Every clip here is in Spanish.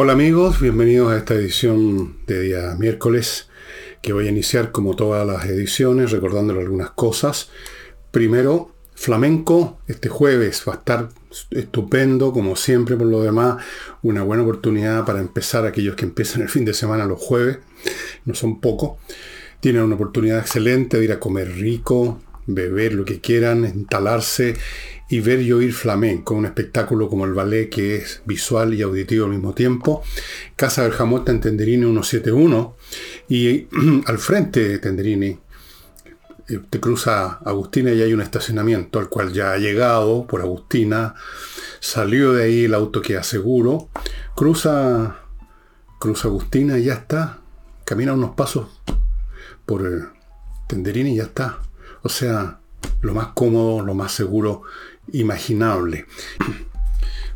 Hola amigos, bienvenidos a esta edición de día miércoles que voy a iniciar como todas las ediciones recordándole algunas cosas. Primero, flamenco, este jueves va a estar estupendo como siempre por lo demás, una buena oportunidad para empezar aquellos que empiezan el fin de semana los jueves, no son pocos. Tienen una oportunidad excelente de ir a comer rico, beber lo que quieran, instalarse y ver y oír flamenco, un espectáculo como el ballet que es visual y auditivo al mismo tiempo. Casa del Jamón en Tenderini 171 y al frente de Tenderini eh, te cruza Agustina y hay un estacionamiento al cual ya ha llegado por Agustina, salió de ahí el auto que aseguro, cruza, cruza Agustina y ya está, camina unos pasos por eh, Tenderini y ya está. O sea, lo más cómodo, lo más seguro imaginable.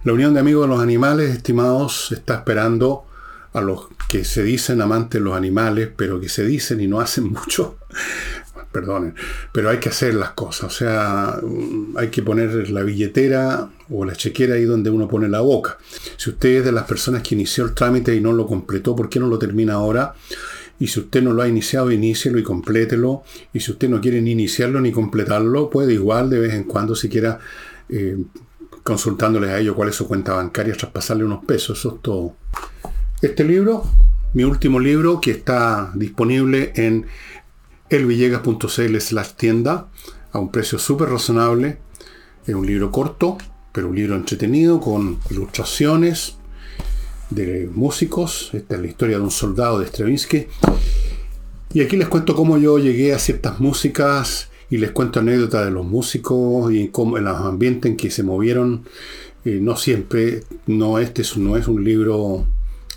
La Unión de Amigos de los Animales, estimados, está esperando a los que se dicen amantes de los animales, pero que se dicen y no hacen mucho. Perdonen, pero hay que hacer las cosas. O sea, hay que poner la billetera o la chequera ahí donde uno pone la boca. Si usted es de las personas que inició el trámite y no lo completó, ¿por qué no lo termina ahora? Y si usted no lo ha iniciado, inícielo y complételo. Y si usted no quiere ni iniciarlo ni completarlo, puede igual de vez en cuando, siquiera eh, consultándoles a ellos cuál es su cuenta bancaria, traspasarle unos pesos. Eso es todo. Este libro, mi último libro, que está disponible en elvillegas.cl slash tienda, a un precio súper razonable. Es un libro corto, pero un libro entretenido, con ilustraciones, de músicos. Esta es la historia de un soldado de Stravinsky. Y aquí les cuento cómo yo llegué a ciertas músicas y les cuento anécdotas de los músicos y cómo en los ambientes en que se movieron. Eh, no siempre, no este no es un libro,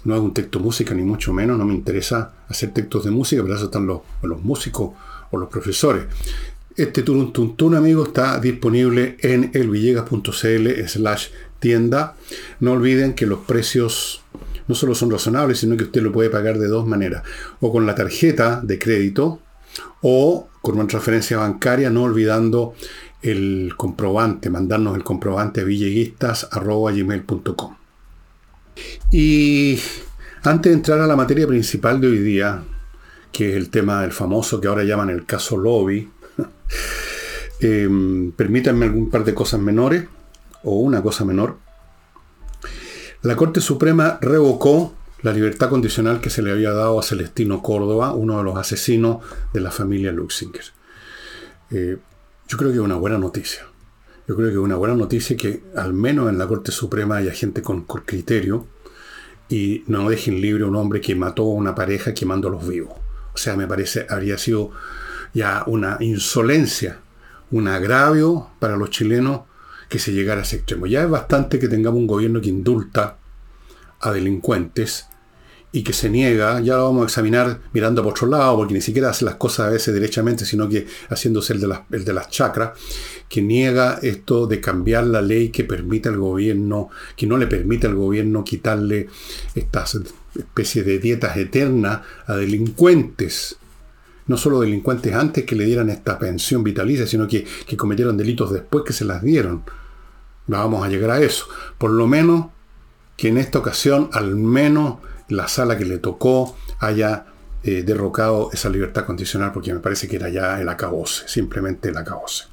no es un texto música ni mucho menos, no me interesa hacer textos de música, pero eso están los, los músicos o los profesores. Este Turun Tuntun, amigo, está disponible en elvillegas.cl slash tienda. No olviden que los precios no solo son razonables, sino que usted lo puede pagar de dos maneras. O con la tarjeta de crédito o con una transferencia bancaria, no olvidando el comprobante, mandarnos el comprobante a villeguistas.gmail.com. Y antes de entrar a la materia principal de hoy día, que es el tema del famoso que ahora llaman el caso Lobby, eh, permítanme algún par de cosas menores, o una cosa menor. La Corte Suprema revocó la libertad condicional que se le había dado a Celestino Córdoba, uno de los asesinos de la familia Luxinger. Eh, yo creo que es una buena noticia. Yo creo que es una buena noticia que al menos en la Corte Suprema haya gente con, criterio y no dejen libre a un hombre que mató a una pareja quemándolos vivos. O sea, me parece, habría sido ya una insolencia, un agravio para los chilenos que se llegara a ese extremo. Ya es bastante que tengamos un gobierno que indulta a delincuentes y que se niega, ya lo vamos a examinar mirando por otro lado, porque ni siquiera hace las cosas a veces derechamente, sino que haciéndose el de las, el de las chacras, que niega esto de cambiar la ley que permite al gobierno, que no le permite al gobierno quitarle estas especies de dietas eternas a delincuentes no solo delincuentes antes que le dieran esta pensión vitalicia, sino que, cometieron delitos después que se las dieron. Vamos a llegar a eso. Por lo menos que en esta ocasión, al menos la sala que le tocó haya eh, derrocado esa libertad condicional, porque me parece que era ya el acabose, simplemente el acabose.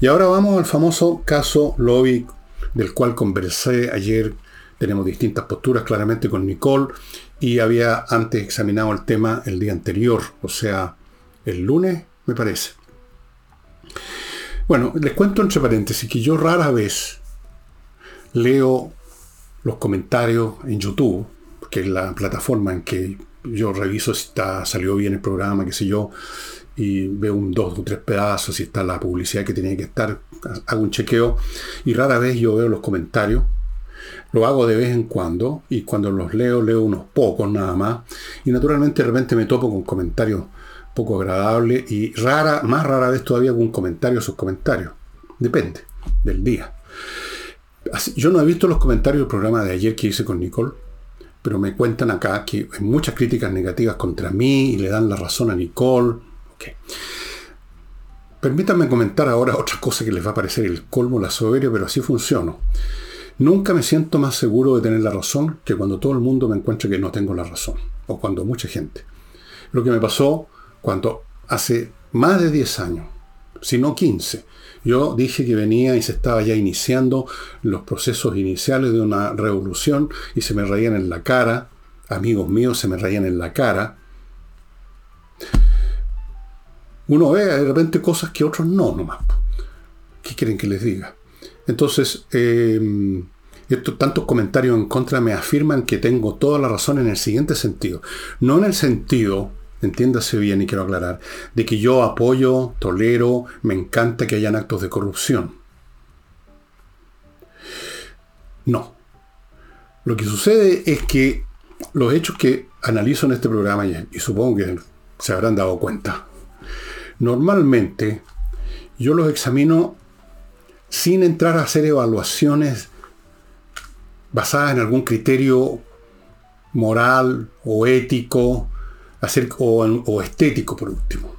Y ahora vamos al famoso caso Lobby, del cual conversé ayer. Tenemos distintas posturas claramente con Nicole y había antes examinado el tema el día anterior, o sea, el lunes, me parece. Bueno, les cuento entre paréntesis que yo rara vez leo los comentarios en YouTube, que es la plataforma en que yo reviso si está, salió bien el programa, qué sé yo, y veo un dos o tres pedazos, si está la publicidad que tenía que estar, hago un chequeo, y rara vez yo veo los comentarios lo hago de vez en cuando y cuando los leo, leo unos pocos nada más. Y naturalmente de repente me topo con comentarios poco agradables y rara, más rara vez todavía con un comentario sus comentarios. Depende del día. yo no he visto los comentarios del programa de ayer que hice con Nicole, pero me cuentan acá que hay muchas críticas negativas contra mí y le dan la razón a Nicole. Permítanme comentar ahora otra cosa que les va a parecer el colmo, la soberbia, pero así funciona. Nunca me siento más seguro de tener la razón que cuando todo el mundo me encuentra que no tengo la razón, o cuando mucha gente. Lo que me pasó cuando hace más de 10 años, si no 15, yo dije que venía y se estaba ya iniciando los procesos iniciales de una revolución y se me reían en la cara, amigos míos se me reían en la cara. Uno ve de repente cosas que otros no, nomás. ¿Qué quieren que les diga? Entonces, eh, estos tantos comentarios en contra me afirman que tengo toda la razón en el siguiente sentido. No en el sentido, entiéndase bien y quiero aclarar, de que yo apoyo, tolero, me encanta que hayan actos de corrupción. No. Lo que sucede es que los hechos que analizo en este programa, y supongo que se habrán dado cuenta, normalmente yo los examino sin entrar a hacer evaluaciones basadas en algún criterio moral o ético o, estético por último.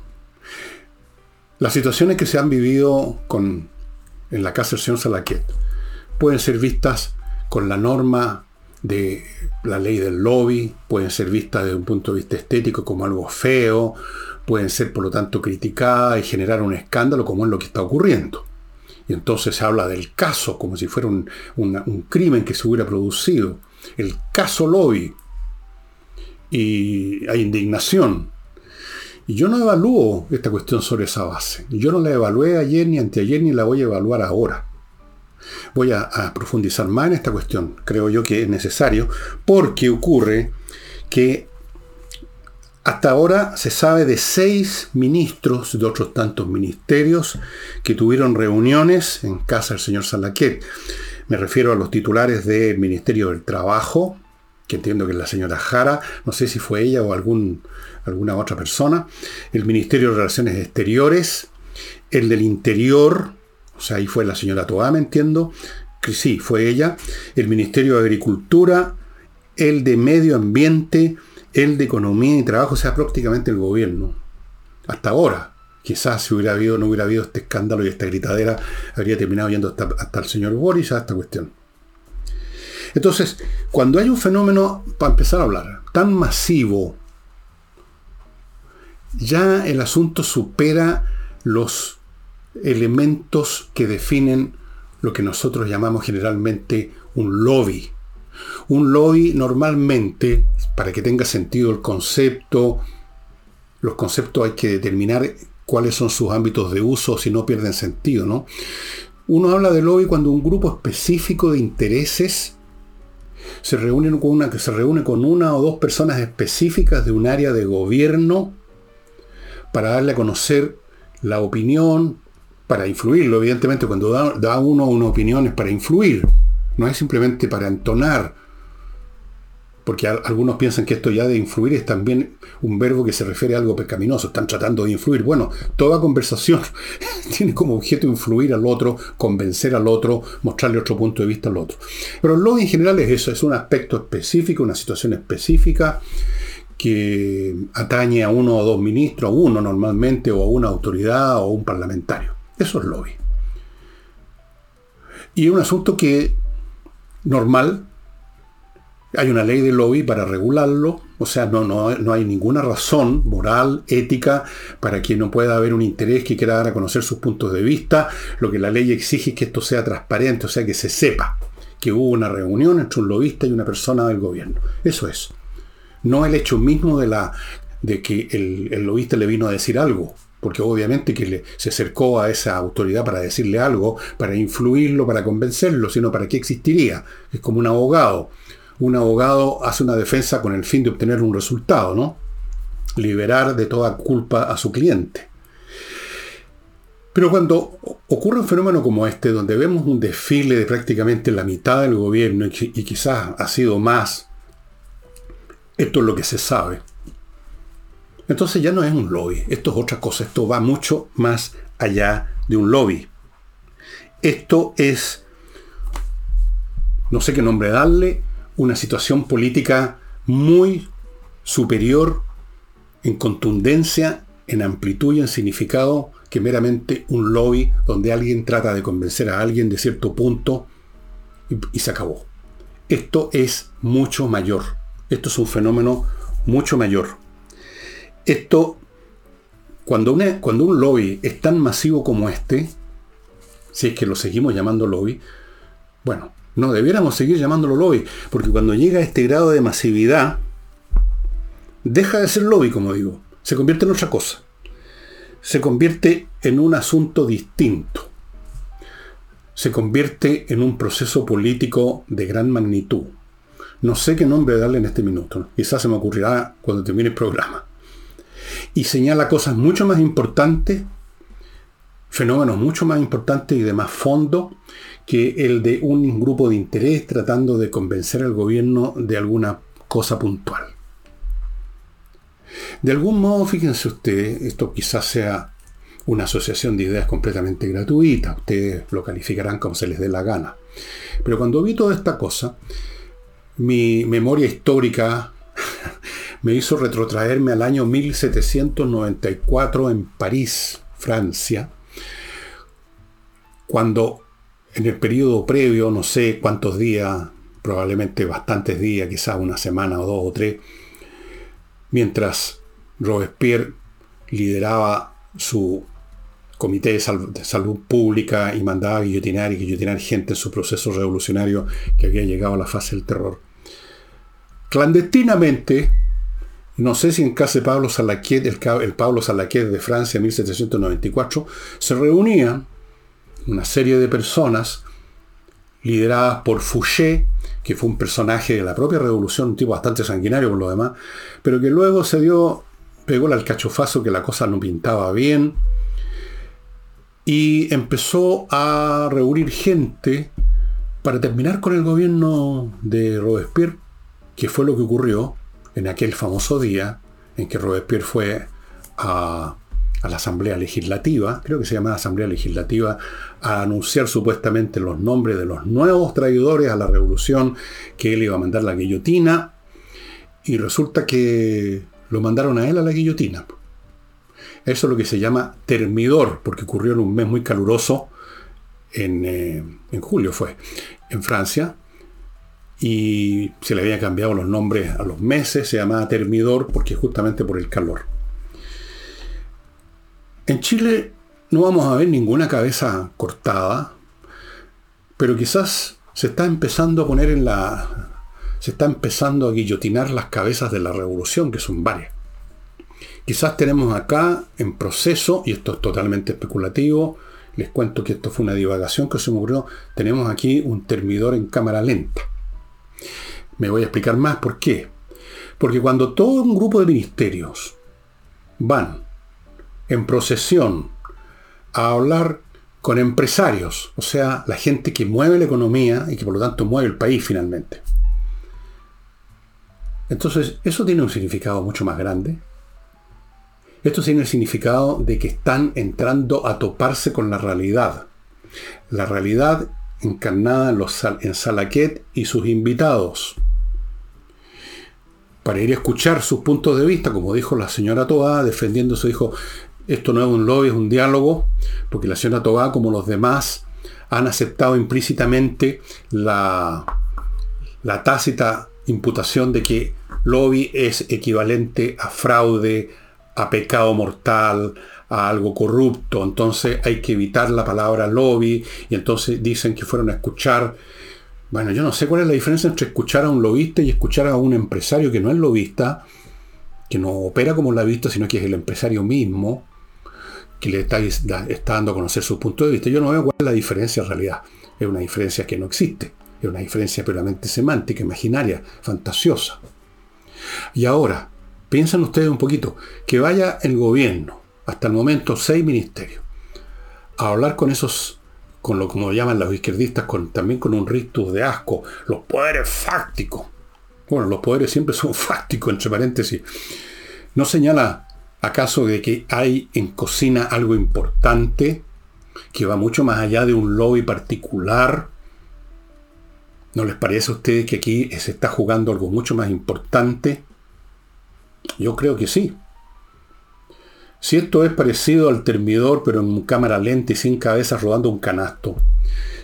Las situaciones que se han vivido con, en la casa del señor Salaquet pueden ser vistas con la norma de la ley del lobby, pueden ser vistas desde un punto de vista estético como algo feo, pueden ser por lo tanto criticadas y generar un escándalo como es lo que está ocurriendo. Y entonces se habla del caso, como si fuera un, crimen que se hubiera producido. El caso lobby. Y hay indignación. Y yo no evalúo esta cuestión sobre esa base. Yo no la evalué ayer ni anteayer ni la voy a evaluar ahora. Voy a, a, profundizar más en esta cuestión. Creo yo que es necesario porque ocurre que hasta ahora se sabe de seis ministros de otros tantos ministerios que tuvieron reuniones en casa del señor Salaquet. Me refiero a los titulares del Ministerio del Trabajo, que entiendo que es la señora Jara, no sé si fue ella o alguna otra persona, el Ministerio de Relaciones Exteriores, el del Interior, o sea, ahí fue la señora Toá, me entiendo, que sí, fue ella, el Ministerio de Agricultura, el de Medio Ambiente, el de Economía y Trabajo sea prácticamente el gobierno. Hasta ahora. Quizás si hubiera habido, no hubiera habido este escándalo y esta gritadera, habría terminado yendo hasta el señor Boris a esta cuestión. Entonces, cuando hay un fenómeno, para empezar a hablar, tan masivo, ya el asunto supera los elementos que definen lo que nosotros llamamos generalmente un lobby. Un lobby normalmente, para que tenga sentido el concepto, los conceptos hay que determinar cuáles son sus ámbitos de uso si no pierden sentido, ¿no? Uno habla de lobby cuando un grupo específico de intereses se reúne con una, se reúne con una o dos personas específicas de un área de gobierno para darle a conocer la opinión, para influirlo. Evidentemente, cuando da, da uno una opinión es para influir, no es simplemente para entonar porque algunos piensan que esto ya de influir es también un verbo que se refiere a algo pecaminoso, están tratando de influir. Bueno, toda conversación tiene como objeto influir al otro, convencer al otro, mostrarle otro punto de vista al otro. Pero el lobby en general es eso, es un aspecto específico, una situación específica que atañe a uno o dos ministros, a uno normalmente, o a una autoridad o a un parlamentario. Eso es lobby. Y es un asunto que normal, hay una ley de lobby para regularlo, o sea, no, no, no, hay ninguna razón moral, ética, para que no pueda haber un interés que quiera dar a conocer sus puntos de vista. Lo que la ley exige es que esto sea transparente, o sea, que se sepa que hubo una reunión entre un lobista y una persona del gobierno. Eso es. No el hecho mismo de, la, de que el, el lobista le vino a decir algo, porque obviamente que le, se acercó a esa autoridad para decirle algo, para influirlo, para convencerlo, sino para qué existiría. Es como un abogado un abogado hace una defensa con el fin de obtener un resultado, ¿no? Liberar de toda culpa a su cliente. Pero cuando ocurre un fenómeno como este, donde vemos un desfile de prácticamente la mitad del gobierno y, quizás ha sido más, esto es lo que se sabe. Entonces ya no es un lobby, esto es otra cosa, esto va mucho más allá de un lobby. Esto es, no sé qué nombre darle, una situación política muy superior en contundencia, en amplitud y en significado que meramente un lobby donde alguien trata de convencer a alguien de cierto punto y, se acabó. Esto es mucho mayor. Esto es un fenómeno mucho mayor. Esto, cuando, cuando un lobby es tan masivo como este, si es que lo seguimos llamando lobby, bueno, no debiéramos seguir llamándolo lobby, porque cuando llega a este grado de masividad, deja de ser lobby, como digo, se convierte en otra cosa. Se convierte en un asunto distinto. Se convierte en un proceso político de gran magnitud. No sé qué nombre darle en este minuto. Quizás se me ocurrirá cuando termine el programa. Y señala cosas mucho más importantes, fenómenos mucho más importantes y de más fondo que el de un grupo de interés tratando de convencer al gobierno de alguna cosa puntual. De algún modo, fíjense ustedes, esto quizás sea una asociación de ideas completamente gratuita, ustedes lo calificarán como se les dé la gana. Pero cuando vi toda esta cosa, mi memoria histórica me hizo retrotraerme al año 1794 en París, Francia, cuando en el periodo previo, no sé cuántos días, probablemente bastantes días, quizás una semana o dos o tres, mientras Robespierre lideraba su comité de, salud pública y mandaba guillotinar y guillotinar gente en su proceso revolucionario que había llegado a la fase del terror. Clandestinamente, no sé si en casa de Pablo Salaquiet, el, Pablo Salaquiet de Francia en 1794, se reunían una serie de personas lideradas por Fouché, que fue un personaje de la propia revolución, un tipo bastante sanguinario por lo demás, pero que luego se dio, pegó el alcachofazo que la cosa no pintaba bien, y empezó a reunir gente para terminar con el gobierno de Robespierre, que fue lo que ocurrió en aquel famoso día en que Robespierre fue a a la Asamblea Legislativa, creo que se llama Asamblea Legislativa, a anunciar supuestamente los nombres de los nuevos traidores a la revolución que él iba a mandar la guillotina, y resulta que lo mandaron a él a la guillotina. Eso es lo que se llama termidor, porque ocurrió en un mes muy caluroso, en, eh, en julio fue, en Francia, y se le había cambiado los nombres a los meses, se llamaba termidor porque justamente por el calor. En Chile no vamos a ver ninguna cabeza cortada, pero quizás se está empezando a poner en la... se está empezando a guillotinar las cabezas de la revolución, que son varias. Quizás tenemos acá en proceso, y esto es totalmente especulativo, les cuento que esto fue una divagación que se me ocurrió, tenemos aquí un termidor en cámara lenta. Me voy a explicar más por qué. Porque cuando todo un grupo de ministerios van en procesión a hablar con empresarios, o sea, la gente que mueve la economía y que por lo tanto mueve el país finalmente. Entonces, eso tiene un significado mucho más grande. Esto tiene el significado de que están entrando a toparse con la realidad. La realidad encarnada en, los, Salaquet y sus invitados. Para ir a escuchar sus puntos de vista, como dijo la señora Toa, defendiendo su hijo, esto no es un lobby, es un diálogo, porque la señora Tobá, como los demás, han aceptado implícitamente la, la tácita imputación de que lobby es equivalente a fraude, a pecado mortal, a algo corrupto. Entonces hay que evitar la palabra lobby y entonces dicen que fueron a escuchar. Bueno, yo no sé cuál es la diferencia entre escuchar a un lobista y escuchar a un empresario que no es lobista, que no opera como lobista, sino que es el empresario mismo, que le está, dando a conocer su punto de vista. Yo no veo cuál es la diferencia en realidad. Es una diferencia que no existe. Es una diferencia puramente semántica, imaginaria, fantasiosa. Y ahora, piensan ustedes un poquito, que vaya el gobierno, hasta el momento seis ministerios, a hablar con esos, con lo como llaman los izquierdistas, también con un rictus de asco, los poderes fácticos. Bueno, los poderes siempre son fácticos, entre paréntesis. No señala ¿Acaso de que hay en cocina algo importante que va mucho más allá de un lobby particular? ¿No les parece a ustedes que aquí se está jugando algo mucho más importante? Yo creo que sí. Si esto es parecido al termidor, pero en cámara lenta y sin cabeza rodando un canasto,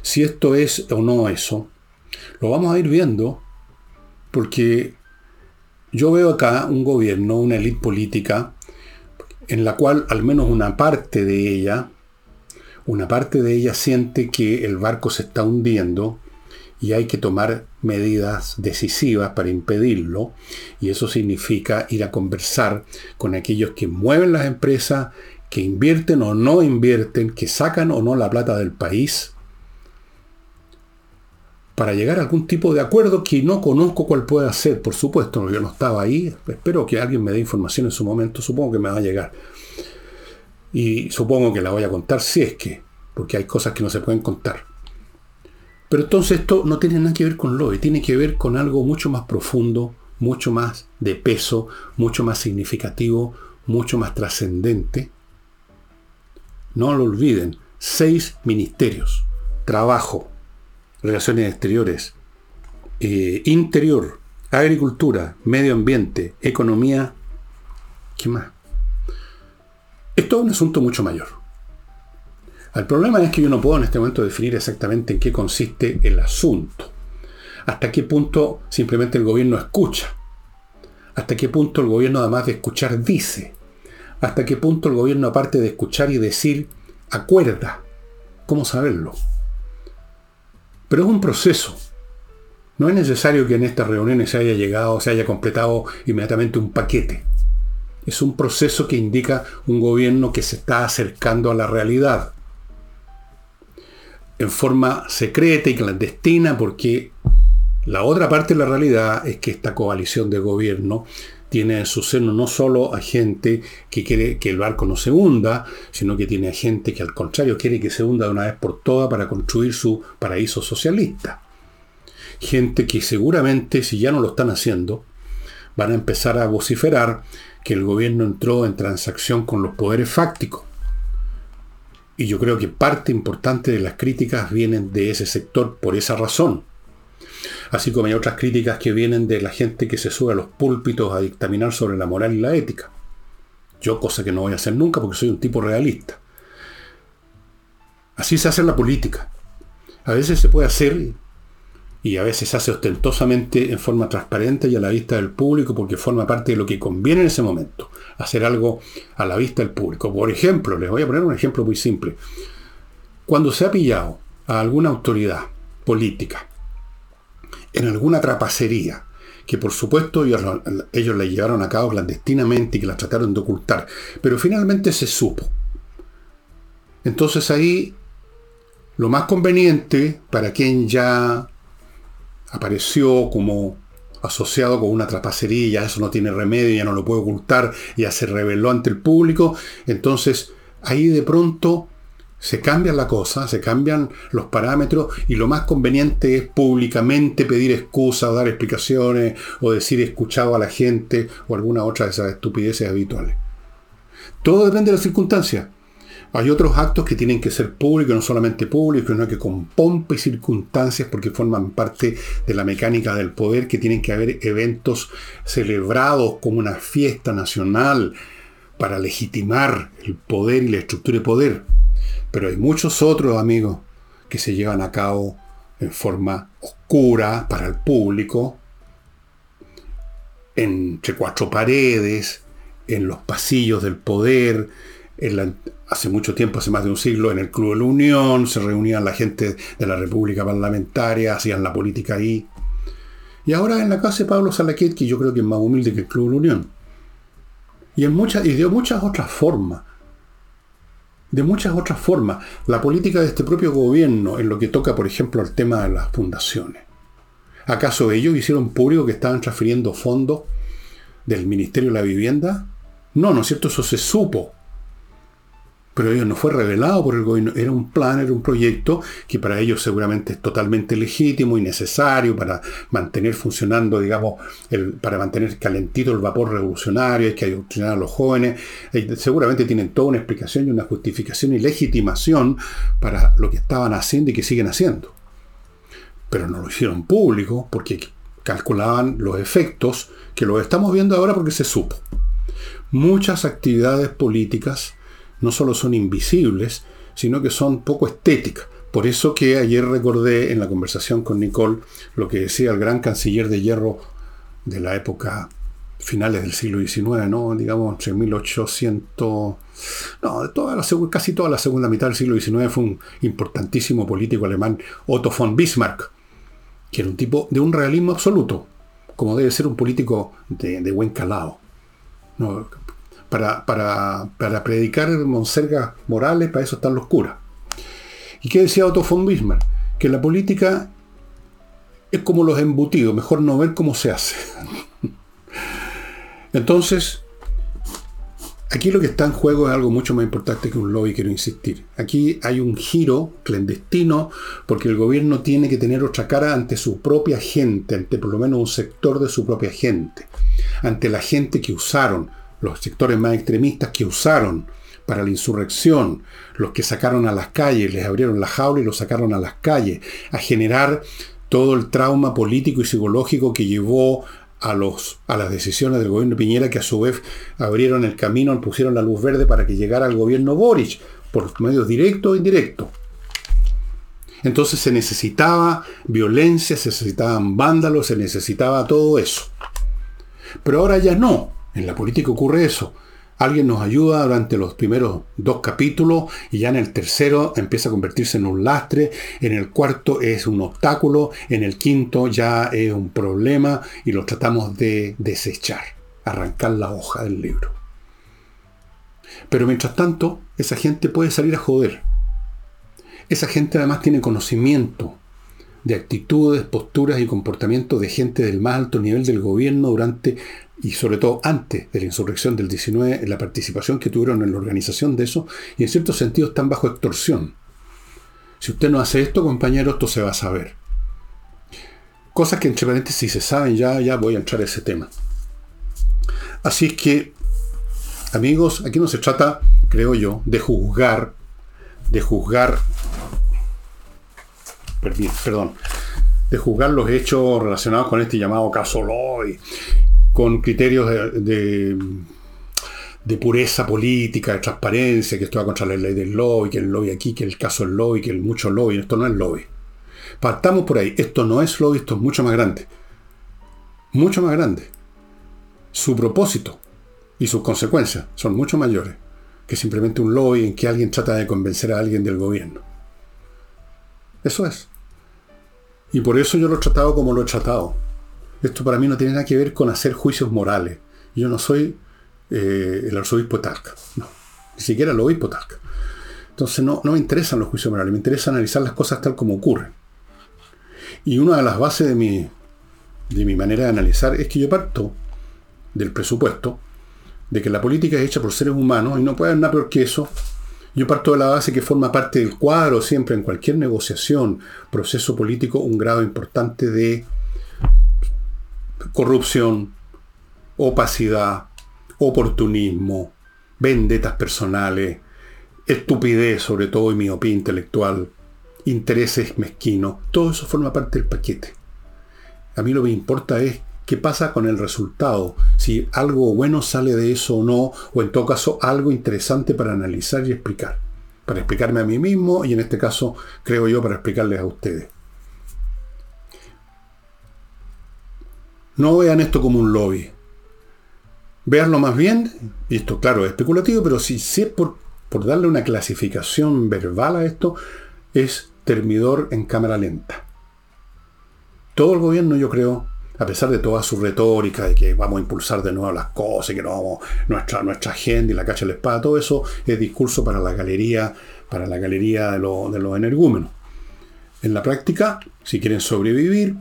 si esto es o no eso, Lo vamos a ir viendo porque yo veo acá un gobierno, una élite política, en la cual al menos una parte de ella, una parte de ella siente que el barco se está hundiendo y hay que tomar medidas decisivas para impedirlo. Y eso significa ir a conversar con aquellos que mueven las empresas, que invierten o no invierten, que sacan o no la plata del país, para llegar a algún tipo de acuerdo que no conozco cuál puede ser, por supuesto, yo no estaba ahí, espero que alguien me dé información en su momento, supongo que me va a llegar. Y supongo que la voy a contar si es que, porque hay cosas que no se pueden contar. Pero entonces esto no tiene nada que ver con lo, tiene que ver con algo mucho más profundo, mucho más de peso, mucho más significativo, mucho más trascendente. No lo olviden, seis ministerios, trabajo, relaciones exteriores, eh, interior, agricultura, medio ambiente, economía, ¿qué más? Esto es un asunto mucho mayor. El problema es que yo no puedo en este momento definir exactamente en qué consiste el asunto. Hasta qué punto simplemente el gobierno escucha. Hasta qué punto el gobierno además de escuchar dice. Hasta qué punto el gobierno aparte de escuchar y decir acuerda. ¿Cómo saberlo? Pero es un proceso. No es necesario que en estas reuniones se haya llegado, se haya completado inmediatamente un paquete. Es un proceso que indica un gobierno que se está acercando a la realidad. En forma secreta y clandestina, porque la otra parte de la realidad es que esta coalición de gobierno tiene en su seno no solo a gente que quiere que el barco no se hunda, sino que tiene a gente que al contrario quiere que se hunda de una vez por todas para construir su paraíso socialista. Gente que seguramente, si ya no lo están haciendo, van a empezar a vociferar que el gobierno entró en transacción con los poderes fácticos. Y yo creo que parte importante de las críticas vienen de ese sector por esa razón así como hay otras críticas que vienen de la gente que se sube a los púlpitos a dictaminar sobre la moral y la ética. Yo, cosa que no voy a hacer nunca porque soy un tipo realista. Así se hace la política. A veces se puede hacer y a veces se hace ostentosamente en forma transparente y a la vista del público porque forma parte de lo que conviene en ese momento. Hacer algo a la vista del público. Por ejemplo, les voy a poner un ejemplo muy simple. Cuando se ha pillado a alguna autoridad política en alguna trapacería, que por supuesto ellos, ellos la llevaron a cabo clandestinamente y que la trataron de ocultar, pero finalmente se supo. Entonces ahí lo más conveniente para quien ya apareció como asociado con una trapacería, eso no tiene remedio, ya no lo puede ocultar, ya se reveló ante el público, entonces ahí de pronto se cambia la cosa, se cambian los parámetros y lo más conveniente es públicamente pedir excusas, dar explicaciones o decir escuchado a la gente o alguna otra de esas estupideces habituales. Todo depende de las circunstancias. Hay otros actos que tienen que ser públicos, no solamente públicos, sino que con pompa y circunstancias, porque forman parte de la mecánica del poder, que tienen que haber eventos celebrados como una fiesta nacional para legitimar el poder y la estructura de poder. Pero hay muchos otros, amigos, que se llevan a cabo en forma oscura para el público, entre cuatro paredes, en los pasillos del poder, hace mucho tiempo, hace más de un siglo, en el Club de la Unión, se reunían la gente de la República Parlamentaria, hacían la política ahí. Y ahora en la casa de Pablo Salaquet, que yo creo que es más humilde que el Club de la Unión. Y, en muchas, y de muchas otras formas de muchas otras formas. La política de este propio gobierno en lo que toca, por ejemplo, al tema de las fundaciones. ¿Acaso ellos hicieron público que estaban transfiriendo fondos del Ministerio de la Vivienda? No, ¿no es cierto? Eso se supo pero ello no fue revelado por el gobierno. Era un plan, era un proyecto que para ellos seguramente es totalmente legítimo y necesario para mantener funcionando, digamos, el, para mantener calentito el vapor revolucionario, hay que adoctrinar a los jóvenes. Eh, seguramente tienen toda una explicación y una justificación y legitimación para lo que estaban haciendo y que siguen haciendo. Pero no lo hicieron público porque calculaban los efectos que lo estamos viendo ahora porque se supo. Muchas actividades políticas no solo son invisibles, sino que son poco estéticas. Por eso que ayer recordé en la conversación con Nicole lo que decía el gran canciller de hierro de la época finales del siglo XIX, ¿no? digamos entre 1800, no, toda la, casi toda la segunda mitad del siglo XIX fue un importantísimo político alemán, Otto von Bismarck, que era un tipo de un realismo absoluto, como debe ser un político de, buen calado. Para, para, para, predicar monsergas morales, para eso están los curas. ¿Y qué decía Otto von Bismarck? Que la política es como los embutidos, mejor no ver cómo se hace. Entonces, aquí lo que está en juego es algo mucho más importante que un lobby, quiero insistir. Aquí hay un giro clandestino porque el gobierno tiene que tener otra cara ante su propia gente, ante por lo menos un sector de su propia gente, ante la gente que usaron, los sectores más extremistas que usaron para la insurrección, los que sacaron a las calles, les abrieron la jaula y los sacaron a las calles, a generar todo el trauma político y psicológico que llevó a, los, a las decisiones del gobierno Piñera que a su vez abrieron el camino, pusieron la luz verde para que llegara al gobierno Boric, por medios directos o indirectos. Entonces se necesitaba violencia, se necesitaban vándalos, se necesitaba todo eso. Pero ahora ya no. En la política ocurre eso. Alguien nos ayuda durante los primeros dos capítulos y ya en el tercero empieza a convertirse en un lastre, en el cuarto es un obstáculo, en el quinto ya es un problema y lo tratamos de desechar, arrancar la hoja del libro. Pero mientras tanto, esa gente puede salir a joder. Esa gente además tiene conocimiento de actitudes, posturas y comportamientos de gente del más alto nivel del gobierno durante y sobre todo antes de la insurrección del 19, en la participación que tuvieron en la organización de eso, y en cierto sentido están bajo extorsión. Si usted no hace esto, compañero, esto se va a saber. Cosas que entre paréntesis se saben, ya, ya voy a entrar a ese tema. Así es que, amigos, aquí no se trata, creo yo, de juzgar, de juzgar, perdón, de juzgar los hechos relacionados con este llamado caso Loy con criterios de, de, pureza política, de transparencia, que esto va contra la ley del lobby, que el lobby aquí, que el caso del lobby, que el mucho lobby. Esto no es lobby. Partamos por ahí. Esto no es lobby, esto es mucho más grande. Mucho más grande. Su propósito y sus consecuencias son mucho mayores que simplemente un lobby en que alguien trata de convencer a alguien del gobierno. Eso es. Y por eso yo lo he tratado como lo he tratado. Esto para mí no tiene nada que ver con hacer juicios morales. Yo no soy eh, el arzobispo Talca, no, ni siquiera el obispo Talca. Entonces no, no me interesan los juicios morales, me interesa analizar las cosas tal como ocurren. Y una de las bases de mi, de mi manera de analizar es que yo parto del presupuesto de que la política es hecha por seres humanos y no puede haber nada peor que eso. Yo parto de la base que forma parte del cuadro siempre en cualquier negociación, proceso político, un grado importante de corrupción, opacidad, oportunismo, vendetas personales, estupidez sobre todo y miopía intelectual, intereses mezquinos, todo eso forma parte del paquete. A mí lo que me importa es qué pasa con el resultado, si algo bueno sale de eso o no, o en todo caso algo interesante para analizar y explicar. Para explicarme a mí mismo y en este caso, creo yo, para explicarles a ustedes. No vean esto como un lobby. Veanlo más bien, y esto claro es especulativo, pero si, si es por, darle una clasificación verbal a esto, es termidor en cámara lenta. Todo el gobierno, yo creo, a pesar de toda su retórica de que vamos a impulsar de nuevo las cosas, que no vamos, nuestra, nuestra gente y la cacha de la espada, todo eso es discurso para la galería, para la galería de, de los energúmenos. En la práctica, si quieren sobrevivir,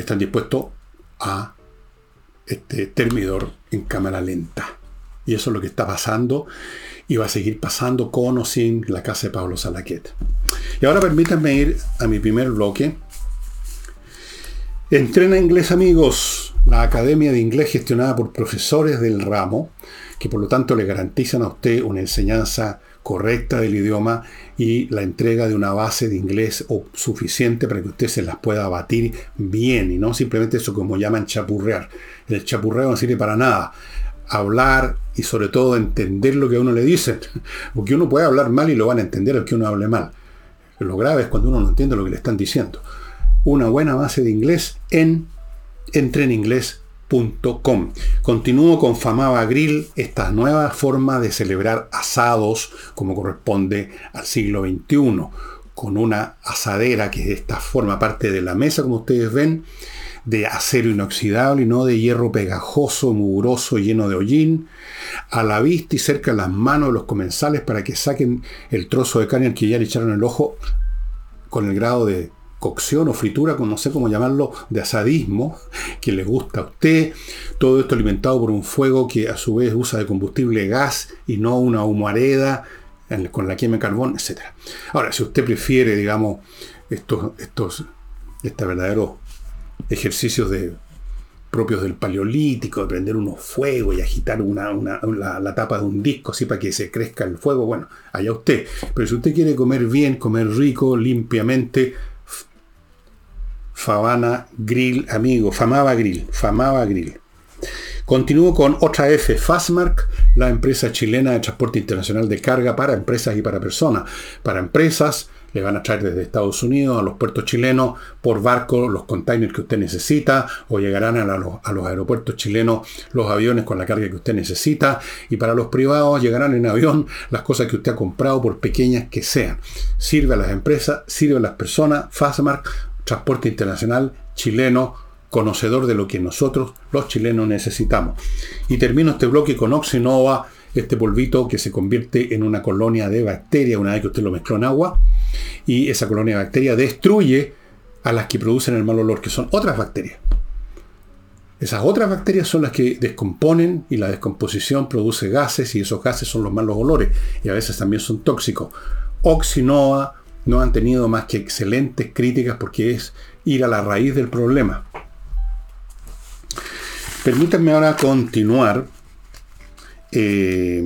están dispuestos a este termidor en cámara lenta. Y eso es lo que está pasando y va a seguir pasando con o sin la casa de Pablo Salaquet. Y ahora permítanme ir a mi primer bloque. Entrena inglés amigos, la academia de inglés gestionada por profesores del ramo, que por lo tanto le garantizan a usted una enseñanza correcta del idioma y la entrega de una base de inglés suficiente para que usted se las pueda batir bien y no simplemente eso como llaman chapurrear. El chapurreo no sirve para nada. Hablar y sobre todo entender lo que a uno le dicen. Porque uno puede hablar mal y lo van a entender al que uno hable mal. lo grave es cuando uno no entiende lo que le están diciendo. Una buena base de inglés en Continúo con Famaba Grill, esta nueva forma de celebrar asados como corresponde al siglo XXI, con una asadera que esta forma parte de la mesa, como ustedes ven, de acero inoxidable y no de hierro pegajoso, mugroso, lleno de hollín, a la vista y cerca de las manos de los comensales para que saquen el trozo de carne al que ya le echaron el ojo con el grado de cocción o fritura, no sé cómo llamarlo, de asadismo, que les gusta a usted. Todo esto alimentado por un fuego que a su vez usa de combustible gas y no una humareda con la quema de carbón, etc. Ahora, si usted prefiere, digamos, estos, estos, este verdadero ejercicios de, propios del paleolítico, de prender unos fuegos y agitar una, la, tapa de un disco así para que se crezca el fuego, bueno, allá usted. Pero si usted quiere comer bien, comer rico, limpiamente, Favana Grill, amigo, Famaba Grill, Famaba Grill. Continúo con otra F, Fastmark, la empresa chilena de transporte internacional de carga para empresas y para personas. Para empresas, le van a traer desde Estados Unidos a los puertos chilenos por barco los containers que usted necesita o llegarán a, los aeropuertos chilenos los aviones con la carga que usted necesita y para los privados llegarán en avión las cosas que usted ha comprado por pequeñas que sean. Sirve a las empresas, sirve a las personas, Fastmark, transporte internacional chileno, conocedor de lo que nosotros los chilenos necesitamos. Y termino este bloque con Oxinova, este polvito que se convierte en una colonia de bacterias una vez que usted lo mezcló en agua y esa colonia de bacterias destruye a las que producen el mal olor, que son otras bacterias. Esas otras bacterias son las que descomponen y la descomposición produce gases y esos gases son los malos olores y a veces también son tóxicos. Oxinoa no han tenido más que excelentes críticas porque es ir a la raíz del problema. Permítanme ahora continuar eh,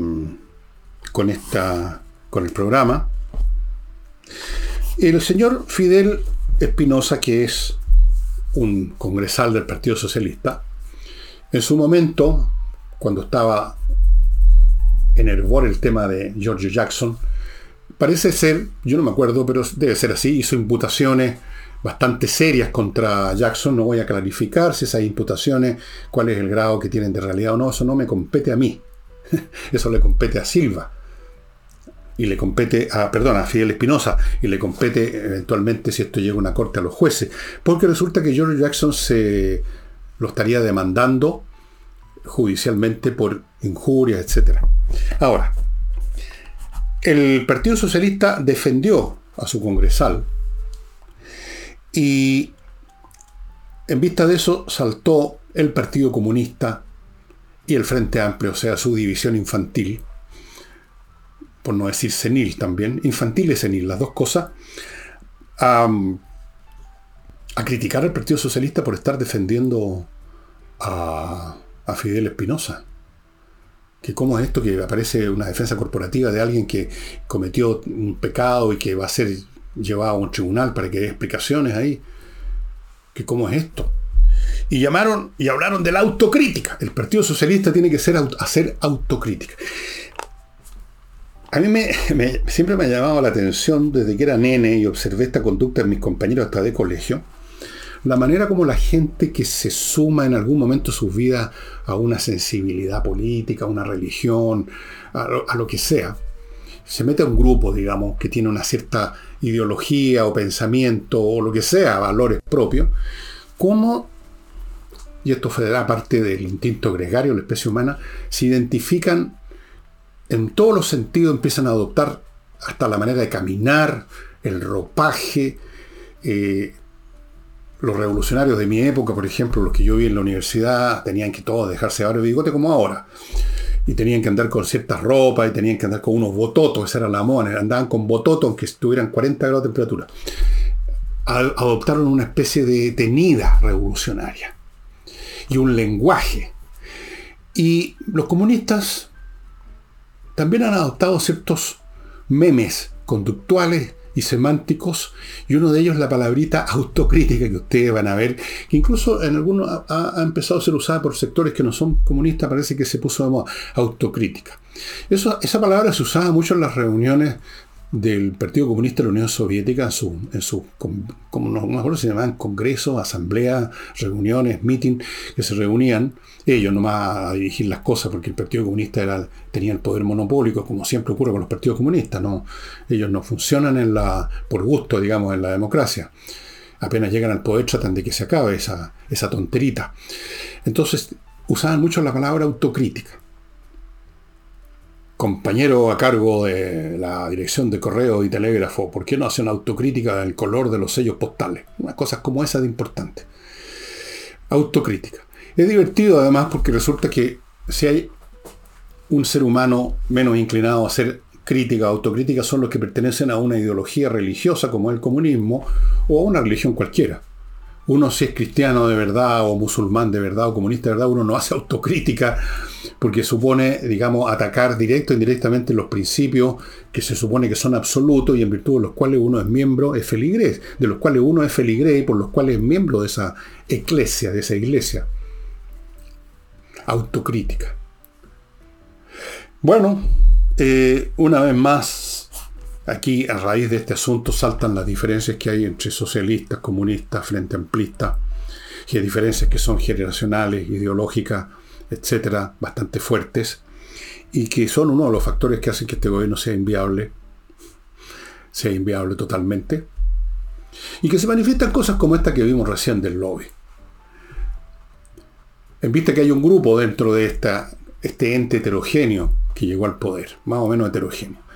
con, esta, con el programa el señor Fidel Espinosa, que es un congresal del Partido Socialista, en su momento, cuando estaba en hervor el tema de George Jackson, parece ser, yo no me acuerdo, pero debe ser así, hizo imputaciones bastante serias contra Jackson. No voy a clarificar si esas imputaciones, cuál es el grado que tienen de realidad o no, eso no me compete a mí. Eso le compete a Silva y le compete a, perdón, a Fidel Espinosa y le compete eventualmente si esto llega a una corte a los jueces. Porque resulta que George Jackson se lo estaría demandando judicialmente por injurias, etc. Ahora, el Partido Socialista defendió a su congresal y en vista de eso saltó el Partido Comunista y el Frente Amplio, o sea, su división infantil, por no decir senil también, infantil y senil, las dos cosas, a, criticar al Partido Socialista por estar defendiendo a, Fidel Espinosa. Que cómo es esto que aparece una defensa corporativa de alguien que cometió un pecado y que va a ser llevado a un tribunal para que dé explicaciones ahí. Que cómo es esto. Y llamaron y hablaron de la autocrítica. El Partido Socialista tiene que ser, hacer autocrítica. A mí me, siempre me ha llamado la atención desde que era nene y observé esta conducta en mis compañeros hasta de colegio, la manera como la gente que se suma en algún momento de sus vidas a una sensibilidad política, a una religión, a lo, que sea, se mete a un grupo, digamos, que tiene una cierta ideología o pensamiento o lo que sea, valores propios, como, y esto federará parte del instinto gregario de la especie humana, se identifican en todos los sentidos empiezan a adoptar hasta la manera de caminar, el ropaje. Eh, los revolucionarios de mi época, por ejemplo, los que yo vi en la universidad, tenían que todos dejarse ahora el bigote como ahora. Y tenían que andar con ciertas ropas y tenían que andar con unos bototos, esa era la moda, andaban con bototos aunque estuvieran 40 grados de temperatura. Adoptaron una especie de tenida revolucionaria y un lenguaje. Y los comunistas también han adoptado ciertos memes conductuales y semánticos, y uno de ellos la palabrita autocrítica que ustedes van a ver, que incluso en algunos ha, empezado a ser usada por sectores que no son comunistas, parece que se puso de moda, autocrítica. Eso, esa palabra se usaba mucho en las reuniones del Partido Comunista de la Unión Soviética en su, en su como no me se llamaban congresos, asambleas, reuniones, meeting, que se reunían ellos nomás a dirigir las cosas, porque el Partido Comunista tenía el poder monopólico, como siempre ocurre con los partidos comunistas, no, ellos no funcionan en la, por gusto, digamos, en la democracia. Apenas llegan al poder tratan de que se acabe esa, esa tonterita. Entonces, usaban mucho la palabra autocrítica compañero a cargo de la dirección de correo y telégrafo, ¿por qué no hace una autocrítica del color de los sellos postales? Unas cosas como esa de importante. Autocrítica. Es divertido además porque resulta que si hay un ser humano menos inclinado a hacer crítica, autocrítica, son los que pertenecen a una ideología religiosa como el comunismo o a una religión cualquiera uno si es cristiano de verdad o musulmán de verdad o comunista de verdad, uno no hace autocrítica porque supone, digamos, atacar directo e indirectamente los principios que se supone que son absolutos y en virtud de los cuales uno es miembro, es feligrés, de los cuales uno es feligrés y por los cuales es miembro de esa iglesia, de esa iglesia. Autocrítica. Bueno, eh, una vez más Aquí, a raíz de este asunto, saltan las diferencias que hay entre socialistas, comunistas, frente amplistas, y diferencias que son generacionales, ideológicas, etcétera, bastante fuertes, y que son uno de los factores que hacen que este gobierno sea inviable, sea inviable totalmente, y que se manifiestan cosas como esta que vimos recién del lobby. En vista que hay un grupo dentro de esta, este ente heterogéneo que llegó al poder, más o menos heterogéneo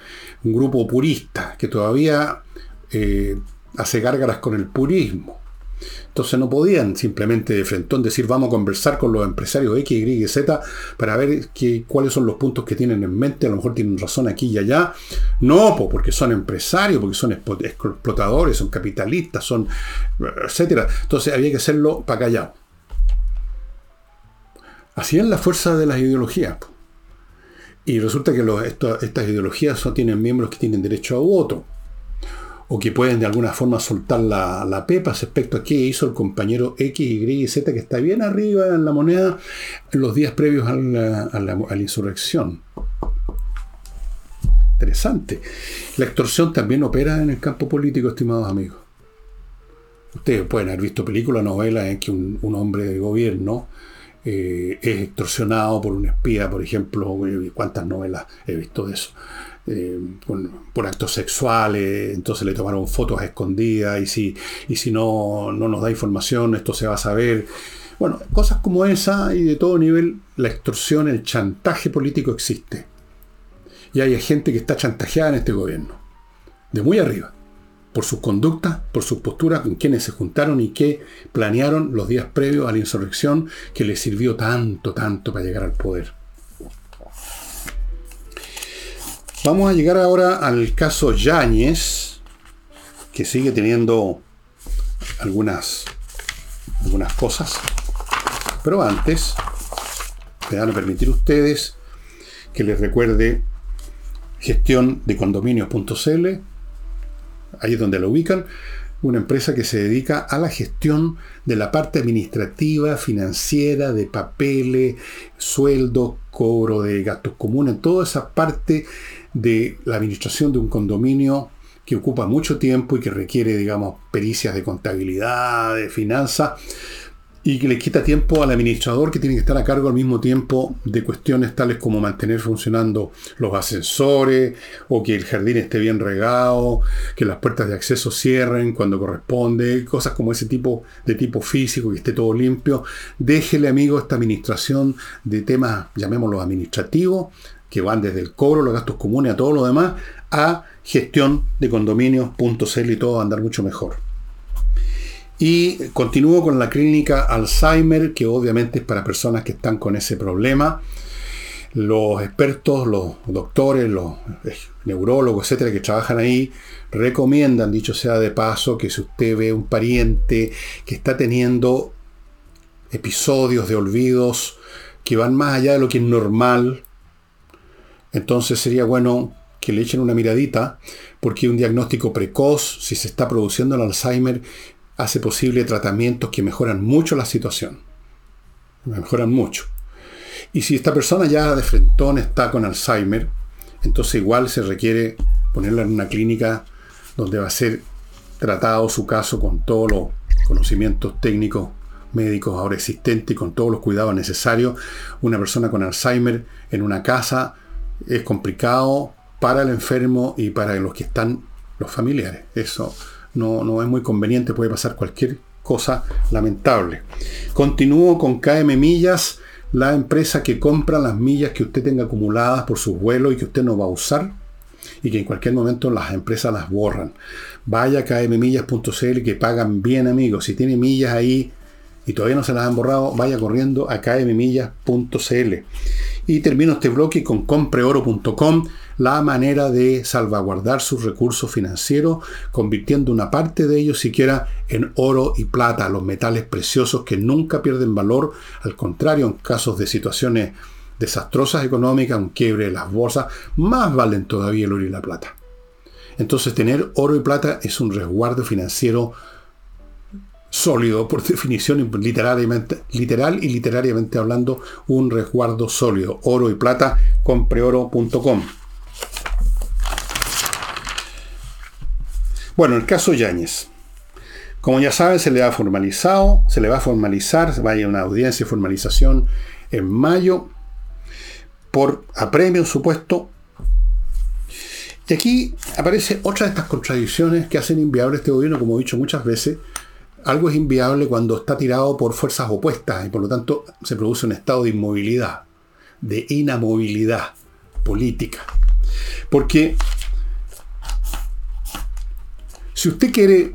un grupo purista que todavía eh, hace gárgaras con el purismo. Entonces no podían simplemente de frentón decir vamos a conversar con los empresarios X, Y Z para ver cuáles son los puntos que tienen en mente, a lo mejor tienen razón aquí y allá. No, porque son empresarios, porque son explotadores, son capitalistas, son etcétera. Entonces había que hacerlo para callado. Así es la fuerza de las ideologías. Y resulta que estas ideologías solo tienen miembros que tienen derecho a voto. O que pueden de alguna forma soltar la, pepa respecto a qué hizo el compañero X, Y y Z que está bien arriba en la moneda los días previos a la, a la insurrección. Interesante. La extorsión también opera en el campo político, estimados amigos. Ustedes pueden haber visto películas, novelas en que un, un hombre de gobierno eh, es extorsionado por un espía, por ejemplo, cuántas novelas he visto de eso, eh, por, actos sexuales, entonces le tomaron fotos escondidas y si, y si no, no nos da información, esto se va a saber. Bueno, cosas como esa y de todo nivel, la extorsión, el chantaje político existe. Y hay gente que está chantajeada en este gobierno, de muy arriba por sus conductas, por sus posturas, con quienes se juntaron y que planearon los días previos a la insurrección que les sirvió tanto, tanto para llegar al poder. Vamos a llegar ahora al caso Yáñez, que sigue teniendo algunas, algunas cosas. Pero antes, me van a permitir ustedes que les recuerde gestión de condominios.cl ahí es donde lo ubican, una empresa que se dedica a la gestión de la parte administrativa, financiera, de papeles, sueldos, cobro de gastos comunes, toda esa parte de la administración de un condominio que ocupa mucho tiempo y que requiere, digamos, pericias de contabilidad, de finanzas, y que le quita tiempo al administrador que tiene que estar a cargo al mismo tiempo de cuestiones tales como mantener funcionando los ascensores o que el jardín esté bien regado, que las puertas de acceso cierren cuando corresponde, cosas como ese tipo de tipo físico, que esté todo limpio. Déjele, amigo, esta administración de temas, llamémoslos administrativos, que van desde el cobro, los gastos comunes a todo lo demás, a gestión de condominios.cl y todo va a andar mucho mejor. Y continúo con la clínica Alzheimer, que obviamente es para personas que están con ese problema. Los expertos, los doctores, los eh, neurólogos, etcétera, que trabajan ahí, recomiendan, dicho sea de paso, que si usted ve un pariente que está teniendo episodios de olvidos que van más allá de lo que es normal, entonces sería bueno que le echen una miradita, porque un diagnóstico precoz, si se está produciendo el Alzheimer, hace posible tratamientos que mejoran mucho la situación. Mejoran mucho. Y si esta persona ya de frentón está con Alzheimer, entonces igual se requiere ponerla en una clínica donde va a ser tratado su caso con todos los conocimientos técnicos médicos ahora existentes y con todos los cuidados necesarios. Una persona con Alzheimer en una casa es complicado para el enfermo y para los que están los familiares. Eso no, no es muy conveniente, puede pasar cualquier cosa lamentable. Continúo con KM Millas, la empresa que compra las millas que usted tenga acumuladas por sus vuelos y que usted no va a usar y que en cualquier momento las empresas las borran. Vaya a kmmillas.cl que pagan bien amigos. Si tiene millas ahí y todavía no se las han borrado, vaya corriendo a kmmillas.cl. Y termino este bloque con compreoro.com, la manera de salvaguardar sus recursos financieros, convirtiendo una parte de ellos siquiera en oro y plata, los metales preciosos que nunca pierden valor, al contrario, en casos de situaciones desastrosas económicas, un quiebre de las bolsas, más valen todavía el oro y la plata. Entonces tener oro y plata es un resguardo financiero sólido, por definición literalmente, literal y literariamente hablando, un resguardo sólido. Oro y plata, compreoro.com. Bueno, el caso Yáñez. Como ya saben, se le ha formalizado, se le va a formalizar, va a ir a una audiencia de formalización en mayo por apremio supuesto. Y aquí aparece otra de estas contradicciones que hacen inviable este gobierno, como he dicho muchas veces. Algo es inviable cuando está tirado por fuerzas opuestas y por lo tanto se produce un estado de inmovilidad, de inamovilidad política. Porque si usted quiere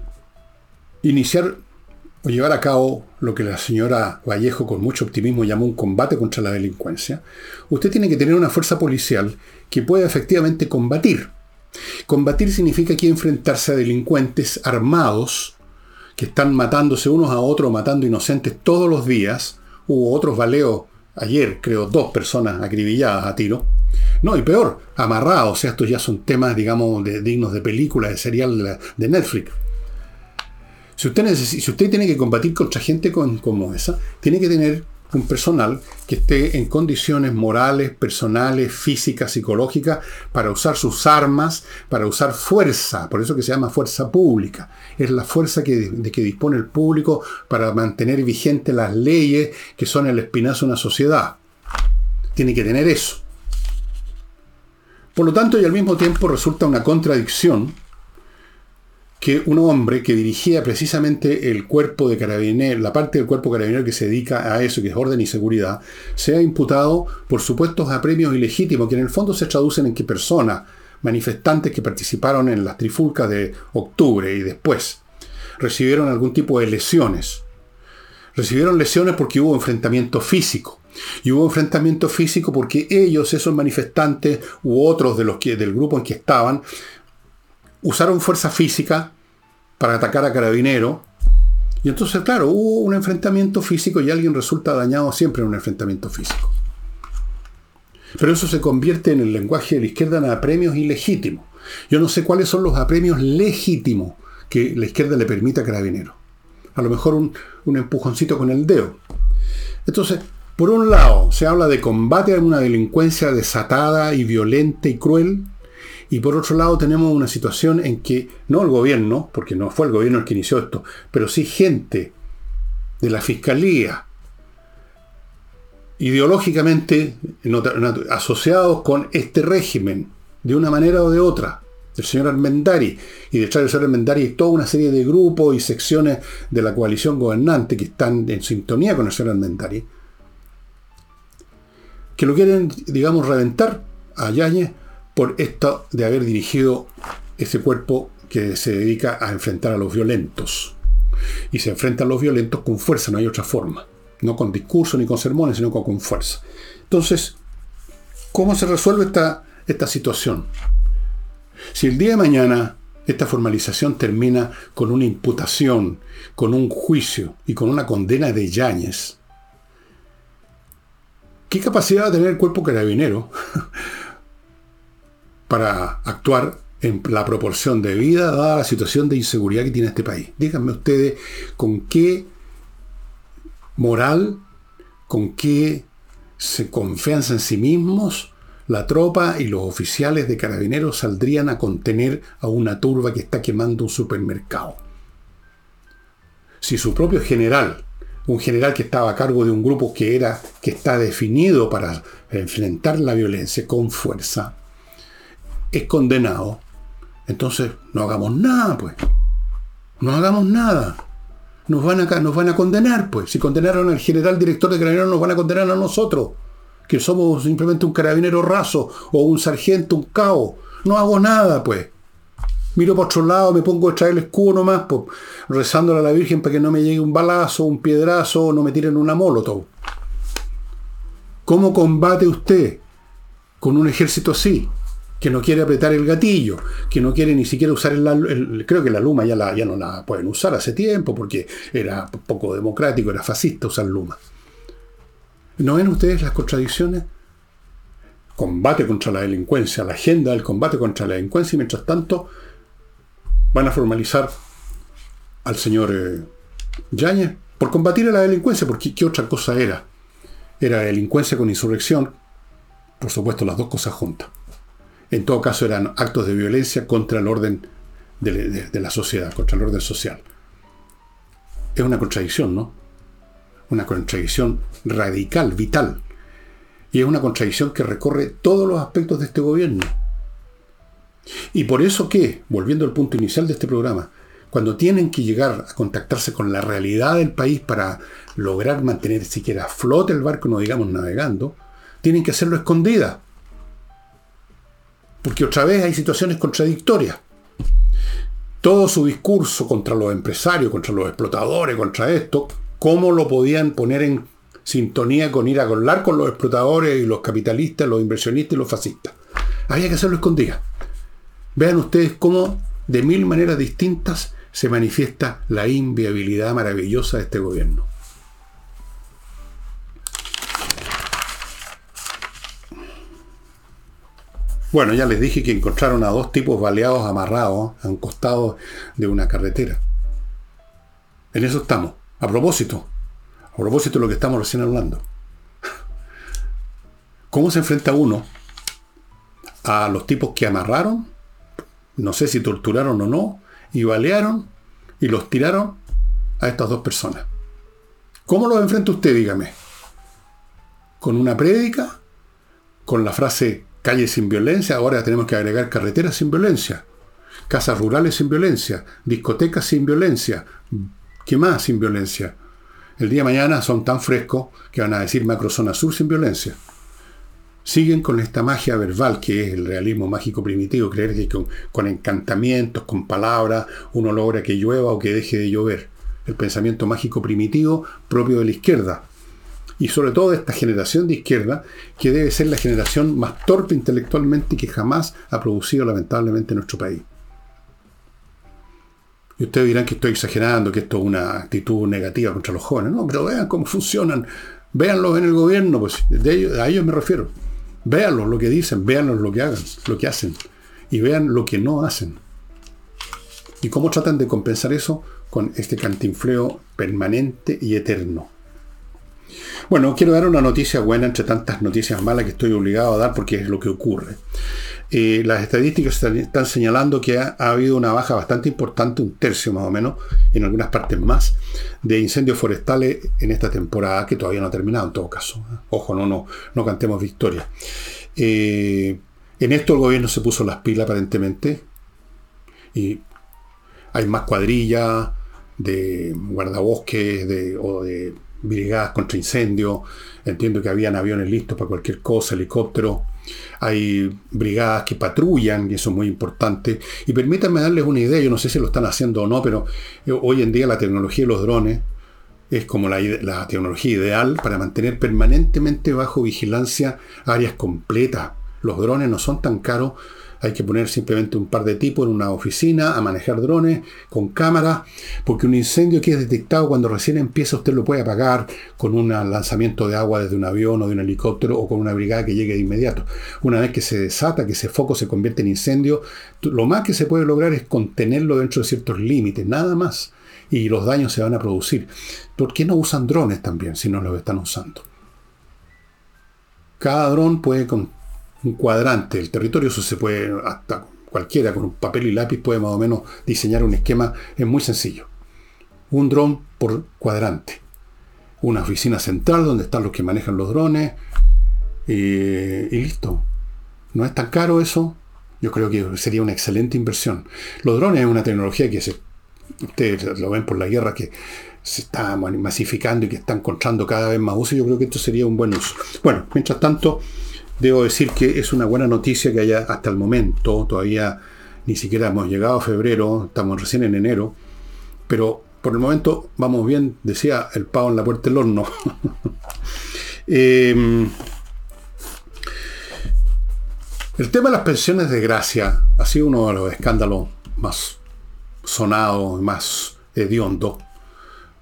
iniciar o llevar a cabo lo que la señora Vallejo con mucho optimismo llamó un combate contra la delincuencia, usted tiene que tener una fuerza policial que pueda efectivamente combatir. Combatir significa que enfrentarse a delincuentes armados que están matándose unos a otros, matando inocentes todos los días. Hubo otros baleos ayer, creo, dos personas acribilladas a tiro. No, y peor, amarrados. O sea, estos ya son temas, digamos, dignos de película, de serial de Netflix. Si usted, si usted tiene que combatir contra gente como esa, tiene que tener un personal que esté en condiciones morales, personales, físicas, psicológicas, para usar sus armas, para usar fuerza, por eso que se llama fuerza pública. Es la fuerza que, de que dispone el público para mantener vigentes las leyes que son el espinazo de una sociedad. Tiene que tener eso. Por lo tanto, y al mismo tiempo resulta una contradicción que un hombre que dirigía precisamente el cuerpo de carabineros, la parte del cuerpo carabinero que se dedica a eso, que es orden y seguridad, sea imputado por supuestos apremios ilegítimos, que en el fondo se traducen en que personas, manifestantes que participaron en las trifulcas de octubre y después, recibieron algún tipo de lesiones. Recibieron lesiones porque hubo enfrentamiento físico. Y hubo enfrentamiento físico porque ellos, esos manifestantes u otros de los que, del grupo en que estaban, usaron fuerza física para atacar a Carabinero. Y entonces, claro, hubo un enfrentamiento físico y alguien resulta dañado siempre en un enfrentamiento físico. Pero eso se convierte en el lenguaje de la izquierda en apremios ilegítimos. Yo no sé cuáles son los apremios legítimos que la izquierda le permite a Carabinero. A lo mejor un, un empujoncito con el dedo. Entonces, por un lado, se habla de combate a una delincuencia desatada y violenta y cruel, y por otro lado tenemos una situación en que no el gobierno, porque no fue el gobierno el que inició esto, pero sí gente de la fiscalía, ideológicamente asociados con este régimen, de una manera o de otra, del señor Armendari. Y detrás del señor Armendari hay toda una serie de grupos y secciones de la coalición gobernante que están en sintonía con el señor Armendari, que lo quieren, digamos, reventar a Yáñez por esto de haber dirigido ese cuerpo que se dedica a enfrentar a los violentos. Y se enfrenta a los violentos con fuerza, no hay otra forma. No con discurso ni con sermones, sino con, fuerza. Entonces, ¿cómo se resuelve esta, esta situación? Si el día de mañana esta formalización termina con una imputación, con un juicio y con una condena de Yáñez, ¿qué capacidad va a tener el cuerpo carabinero para actuar en la proporción de vida dada la situación de inseguridad que tiene este país. Díganme ustedes con qué moral, con qué se confianza en sí mismos la tropa y los oficiales de carabineros saldrían a contener a una turba que está quemando un supermercado. Si su propio general, un general que estaba a cargo de un grupo que era que está definido para enfrentar la violencia con fuerza, es condenado, entonces no hagamos nada, pues. No hagamos nada. Nos van a, nos van a condenar, pues. Si condenaron al general director de carabineros, nos van a condenar a nosotros que somos simplemente un carabinero raso o un sargento, un cabo. No hago nada, pues. Miro por otro lado, me pongo a traer el escudo nomás, pues, rezándole a la Virgen para que no me llegue un balazo, un piedrazo, no me tiren una molotov. ¿Cómo combate usted con un ejército así? Que no quiere apretar el gatillo, que no quiere ni siquiera usar el, creo que la Luma ya, la, ya no la pueden usar hace tiempo porque era poco democrático, era fascista usar Luma. ¿No ven ustedes las contradicciones? Combate contra la delincuencia, la agenda del combate contra la delincuencia y mientras tanto van a formalizar al señor eh, Yáñez por combatir a la delincuencia, porque ¿qué otra cosa era? Era delincuencia con insurrección, por supuesto las dos cosas juntas. En todo caso eran actos de violencia contra el orden de la sociedad, contra el orden social. Es una contradicción, ¿no? una contradicción radical, vital. Y es una contradicción que recorre todos los aspectos de este gobierno. Y por eso que, volviendo al punto inicial de este programa, cuando tienen que llegar a contactarse con la realidad del país para lograr mantener siquiera flote el barco, no digamos navegando, tienen que hacerlo escondida. Porque otra vez hay situaciones contradictorias. Todo su discurso contra los empresarios, contra los explotadores, contra esto, cómo lo podían poner en sintonía con ir a hablar con los explotadores y los capitalistas, los inversionistas y los fascistas. Había que hacerlo escondida. Vean ustedes cómo de mil maneras distintas se manifiesta la inviabilidad maravillosa de este gobierno. Bueno, ya les dije que encontraron a dos tipos baleados amarrados a un costado de una carretera. En eso estamos. A propósito, a propósito de lo que estamos recién hablando. ¿Cómo se enfrenta uno a los tipos que amarraron, no sé si torturaron o no, y balearon y los tiraron a estas dos personas? ¿Cómo los enfrenta usted, dígame? ¿Con una prédica? ¿Con la frase calle sin violencia? Ahora tenemos que agregar carreteras sin violencia, casas rurales sin violencia, discotecas sin violencia, ¿Qué más sin violencia? El día de mañana son tan frescos que van a decir macrozona sur sin violencia. Siguen con esta magia verbal que es el realismo mágico primitivo, creer que con encantamientos, con palabras, uno logra que llueva o que deje de llover. El pensamiento mágico primitivo propio de la izquierda, y sobre todo de esta generación de izquierda, que debe ser la generación más torpe intelectualmente que jamás ha producido lamentablemente nuestro país. Y ustedes dirán que estoy exagerando, que esto es una actitud negativa contra los jóvenes. No, pero vean cómo funcionan. Véanlos en el gobierno, pues de ellos, a ellos me refiero. Véanlos lo que dicen, véanlos lo que hagan, lo que hacen. Y vean lo que no hacen. Y cómo tratan de compensar eso con este cantinfleo permanente y eterno. Bueno, quiero dar una noticia buena entre tantas noticias malas que estoy obligado a dar porque es lo que ocurre. Eh, las estadísticas están señalando que ha, habido una baja bastante importante, un tercio más o menos, en algunas partes más, de incendios forestales en esta temporada, que todavía no ha terminado en todo caso. ¿eh? Ojo, no, no, no cantemos victoria. Eh, en esto el gobierno se puso las pilas aparentemente, y hay más cuadrillas de guardabosques o de brigadas contra incendios. Entiendo que habían aviones listos para cualquier cosa, helicópteros. Hay brigadas que patrullan, y eso es muy importante. Y permítanme darles una idea, yo no sé si lo están haciendo o no, pero eh, hoy en día la tecnología de los drones es como la, la tecnología ideal para mantener permanentemente bajo vigilancia áreas completas. Los drones no son tan caros hay que poner simplemente un par de tipos en una oficina a manejar drones con cámaras, porque un incendio que es detectado cuando recién empieza usted lo puede apagar con un lanzamiento de agua desde un avión o de un helicóptero o con una brigada que llegue de inmediato. Una vez que se desata, que ese foco se convierte en incendio, lo más que se puede lograr es contenerlo dentro de ciertos límites, nada más. Y los daños se van a producir. ¿Por qué no usan drones también si no los están usando? Cada dron puede con un cuadrante. El territorio, eso se puede, hasta cualquiera con un papel y lápiz puede más o menos diseñar un esquema, es muy sencillo. Un dron por cuadrante. Una oficina central donde están los que manejan los drones y, listo. No es tan caro eso. Yo creo que sería una excelente inversión. Los drones es una tecnología que se, ustedes lo ven por la guerra que se está masificando y que está encontrando cada vez más uso. Yo creo que esto sería un buen uso. Bueno, mientras tanto, Debo decir que es una buena noticia que haya hasta el momento, todavía ni siquiera hemos llegado a febrero, estamos recién en enero, pero por el momento vamos bien, decía el pavo en la puerta del horno. Em, el tema de las pensiones de gracia ha sido uno de los escándalos más sonados, más hediondos.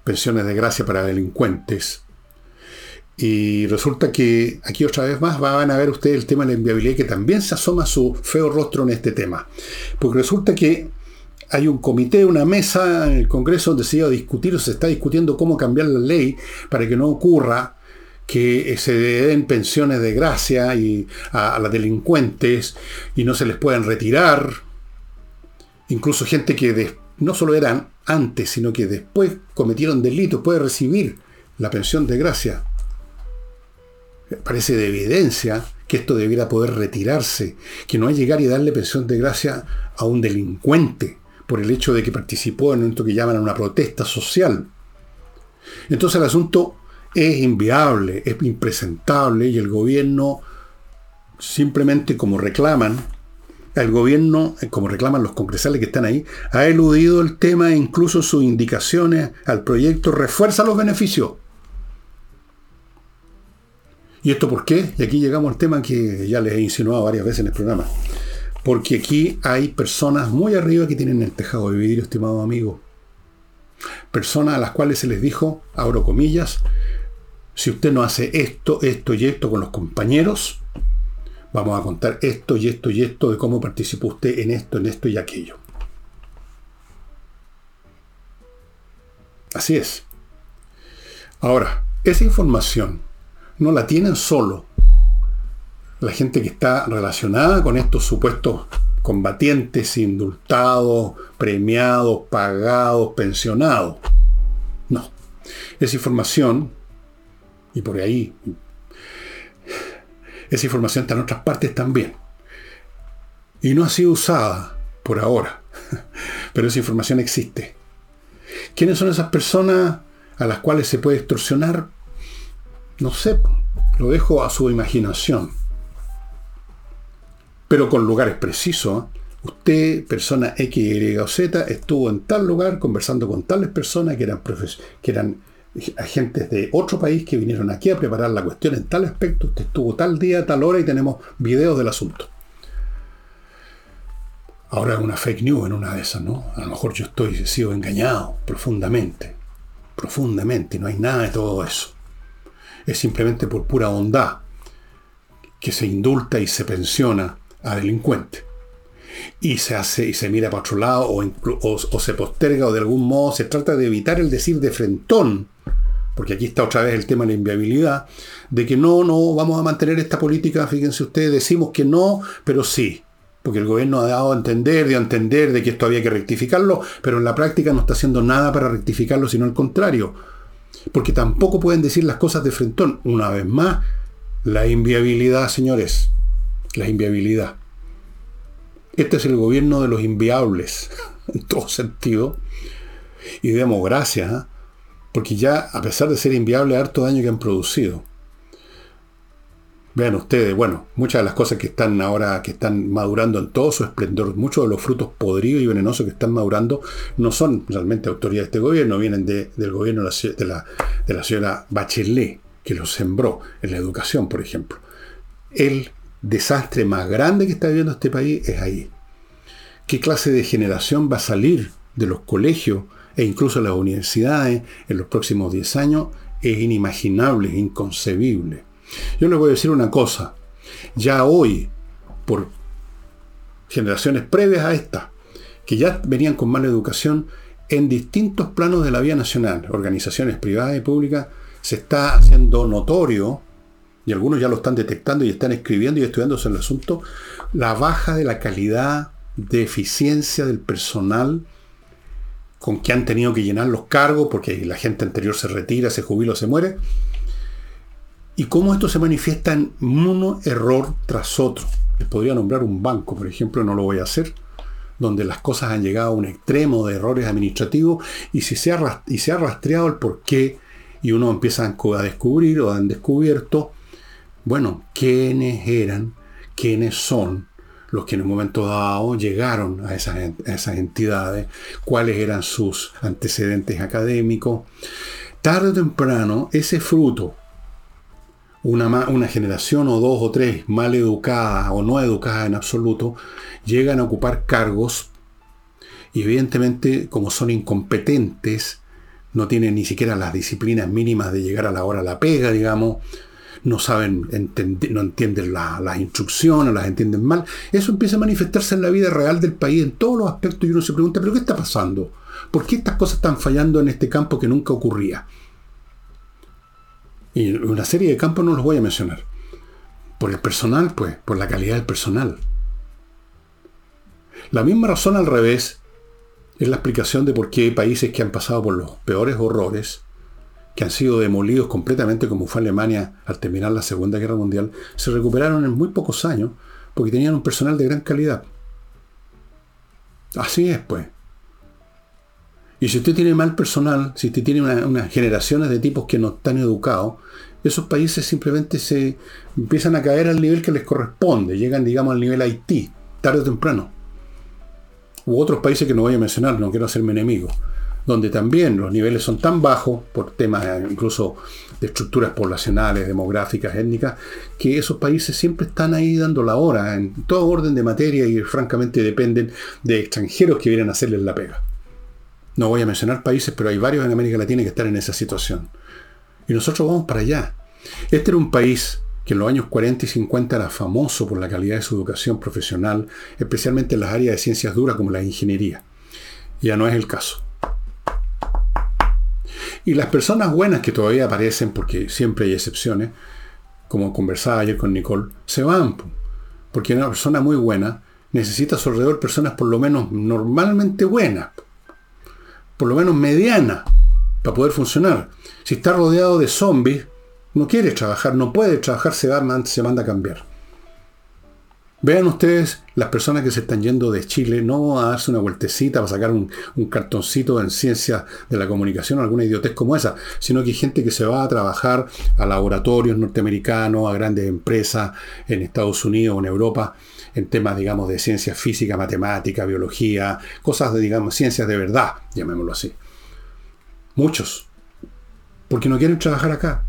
Pensiones de gracia para delincuentes. Y resulta que aquí otra vez más van a ver ustedes el tema de la inviabilidad que también se asoma su feo rostro en este tema. Porque resulta que hay un comité, una mesa en el Congreso donde se iba a discutir o se está discutiendo cómo cambiar la ley para que no ocurra que se den pensiones de gracia a, a los delincuentes y no se les puedan retirar. Incluso gente que no solo eran antes, sino que después cometieron delitos, puede recibir la pensión de gracia parece de evidencia que esto debiera poder retirarse, que no hay llegar y darle pensión de gracia a un delincuente por el hecho de que participó en esto que llaman una protesta social. Entonces el asunto es inviable, es impresentable y el gobierno simplemente como reclaman, el gobierno, como reclaman los congresales que están ahí, ha eludido el tema e incluso sus indicaciones al proyecto refuerza los beneficios. ¿Y esto por qué? Y aquí llegamos al tema que ya les he insinuado varias veces en el programa. Porque aquí hay personas muy arriba que tienen el tejado de vidrio, estimado amigo. Personas a las cuales se les dijo, abro comillas, si usted no hace esto, esto y esto con los compañeros, vamos a contar esto y esto y esto de cómo participó usted en esto, en esto y aquello. Así es. Ahora, esa información no la tienen solo la gente que está relacionada con estos supuestos combatientes indultados, premiados, pagados, pensionados. No. Esa información, y por ahí, esa información está en otras partes también. Y no ha sido usada por ahora, pero esa información existe. ¿Quiénes son esas personas a las cuales se puede extorsionar? No sé, lo dejo a su imaginación. Pero con lugares precisos. Usted, persona X, Y o Z, estuvo en tal lugar conversando con tales personas que eran, que eran agentes de otro país que vinieron aquí a preparar la cuestión en tal aspecto. Usted estuvo tal día, tal hora y tenemos videos del asunto. Ahora es una fake news en una de esas, ¿no? A lo mejor yo estoy, sido engañado profundamente. Profundamente. No hay nada de todo eso es simplemente por pura bondad que se indulta y se pensiona a delincuentes. Y se hace y se mira para otro lado o, se posterga o de algún modo se trata de evitar el decir de frentón, porque aquí está otra vez el tema de la inviabilidad, de que no, no vamos a mantener esta política, fíjense ustedes, decimos que no, pero sí, porque el gobierno ha dado a entender, dio a entender de que esto había que rectificarlo, pero en la práctica no está haciendo nada para rectificarlo, sino al contrario porque tampoco pueden decir las cosas de frentón. Una vez más, la inviabilidad, señores, la inviabilidad. Este es el gobierno de los inviables, en todo sentido. Y demos gracias, ¿eh? porque ya, a pesar de ser inviable, harto daño que han producido. Vean ustedes, bueno, muchas de las cosas que están ahora, que están madurando en todo su esplendor, muchos de los frutos podridos y venenosos que están madurando, no son realmente autoridad de este gobierno, vienen del gobierno de la, de la señora Bachelet, que los sembró en la educación, por ejemplo. El desastre más grande que está viviendo este país es ahí. ¿Qué clase de generación va a salir de los colegios e incluso de las universidades en los próximos 10 años? Es inimaginable, es inconcebible. Yo les voy a decir una cosa. Ya hoy, por generaciones previas a esta, que ya venían con mala educación, en distintos planos de la vía nacional, organizaciones privadas y públicas, se está haciendo notorio y algunos ya lo están detectando y están escribiendo y estudiándose el asunto, la baja de la calidad de eficiencia del personal con que han tenido que llenar los cargos porque la gente anterior se retira, se jubila o se muere, y cómo esto se manifiesta en uno error tras otro. Les podría nombrar un banco, por ejemplo, no lo voy a hacer, donde las cosas han llegado a un extremo de errores administrativos y, se ha rastreado el porqué y uno empieza a descubrir o han descubierto, bueno, quiénes eran, quiénes son los que en un momento dado llegaron a esas, a esas entidades, cuáles eran sus antecedentes académicos. Tarde o temprano, ese fruto una, generación o dos o tres mal educadas o no educadas en absoluto llegan a ocupar cargos y evidentemente como son incompetentes, no tienen ni siquiera las disciplinas mínimas de llegar a la hora a la pega, digamos, no saben, no entienden las instrucciones, las entienden mal, eso empieza a manifestarse en la vida real del país en todos los aspectos y uno se pregunta, pero ¿qué está pasando? ¿Por qué estas cosas están fallando en este campo que nunca ocurría? Y una serie de campos no los voy a mencionar. Por el personal, pues, por la calidad del personal. La misma razón al revés es la explicación de por qué países que han pasado por los peores horrores, que han sido demolidos completamente como fue Alemania al terminar la Segunda Guerra Mundial, se recuperaron en muy pocos años porque tenían un personal de gran calidad. Así es, pues. Y si usted tiene mal personal, si usted tiene unas generaciones de tipos que no están educados, esos países simplemente se empiezan a caer al nivel que les corresponde, llegan, digamos, al nivel Haití, tarde o temprano. U otros países que no voy a mencionar, no quiero hacerme enemigo, donde también los niveles son tan bajos, por temas incluso de estructuras poblacionales, demográficas, étnicas, que esos países siempre están ahí dando la hora, en todo orden de materia y francamente dependen de extranjeros que vienen a hacerles la pega. No voy a mencionar países, pero hay varios en América Latina que están en esa situación. Y nosotros vamos para allá. Este era un país que en los años 40 y 50 era famoso por la calidad de su educación profesional, especialmente en las áreas de ciencias duras como la ingeniería. Ya no es el caso. Y las personas buenas que todavía aparecen, porque siempre hay excepciones, como conversaba ayer con Nicole, se van. Porque una persona muy buena necesita a su alrededor personas por lo menos normalmente buenas por lo menos mediana, para poder funcionar. Si está rodeado de zombies, no quiere trabajar, no puede trabajar, se, va, se manda a cambiar. Vean ustedes las personas que se están yendo de Chile, no a darse una vueltecita para sacar un, cartoncito en ciencia de la comunicación o alguna idiotez como esa, sino que hay gente que se va a trabajar a laboratorios norteamericanos, a grandes empresas en Estados Unidos o en Europa, en temas, digamos, de ciencia física, matemática, biología, cosas de, digamos, ciencias de verdad, llamémoslo así. Muchos. Porque no quieren trabajar acá.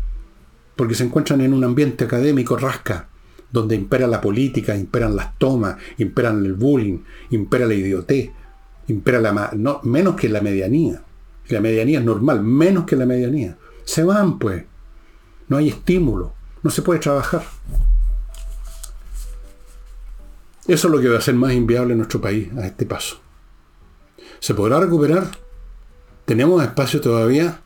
Porque se encuentran en un ambiente académico rasca, donde impera la política, imperan las tomas, imperan el bullying, impera la idiotez, impera la... No, menos que la medianía. La medianía es normal, menos que la medianía. Se van, pues. No hay estímulo. No se puede trabajar. Eso es lo que va a hacer más inviable nuestro país a este paso. ¿Se podrá recuperar? ¿Tenemos espacio todavía?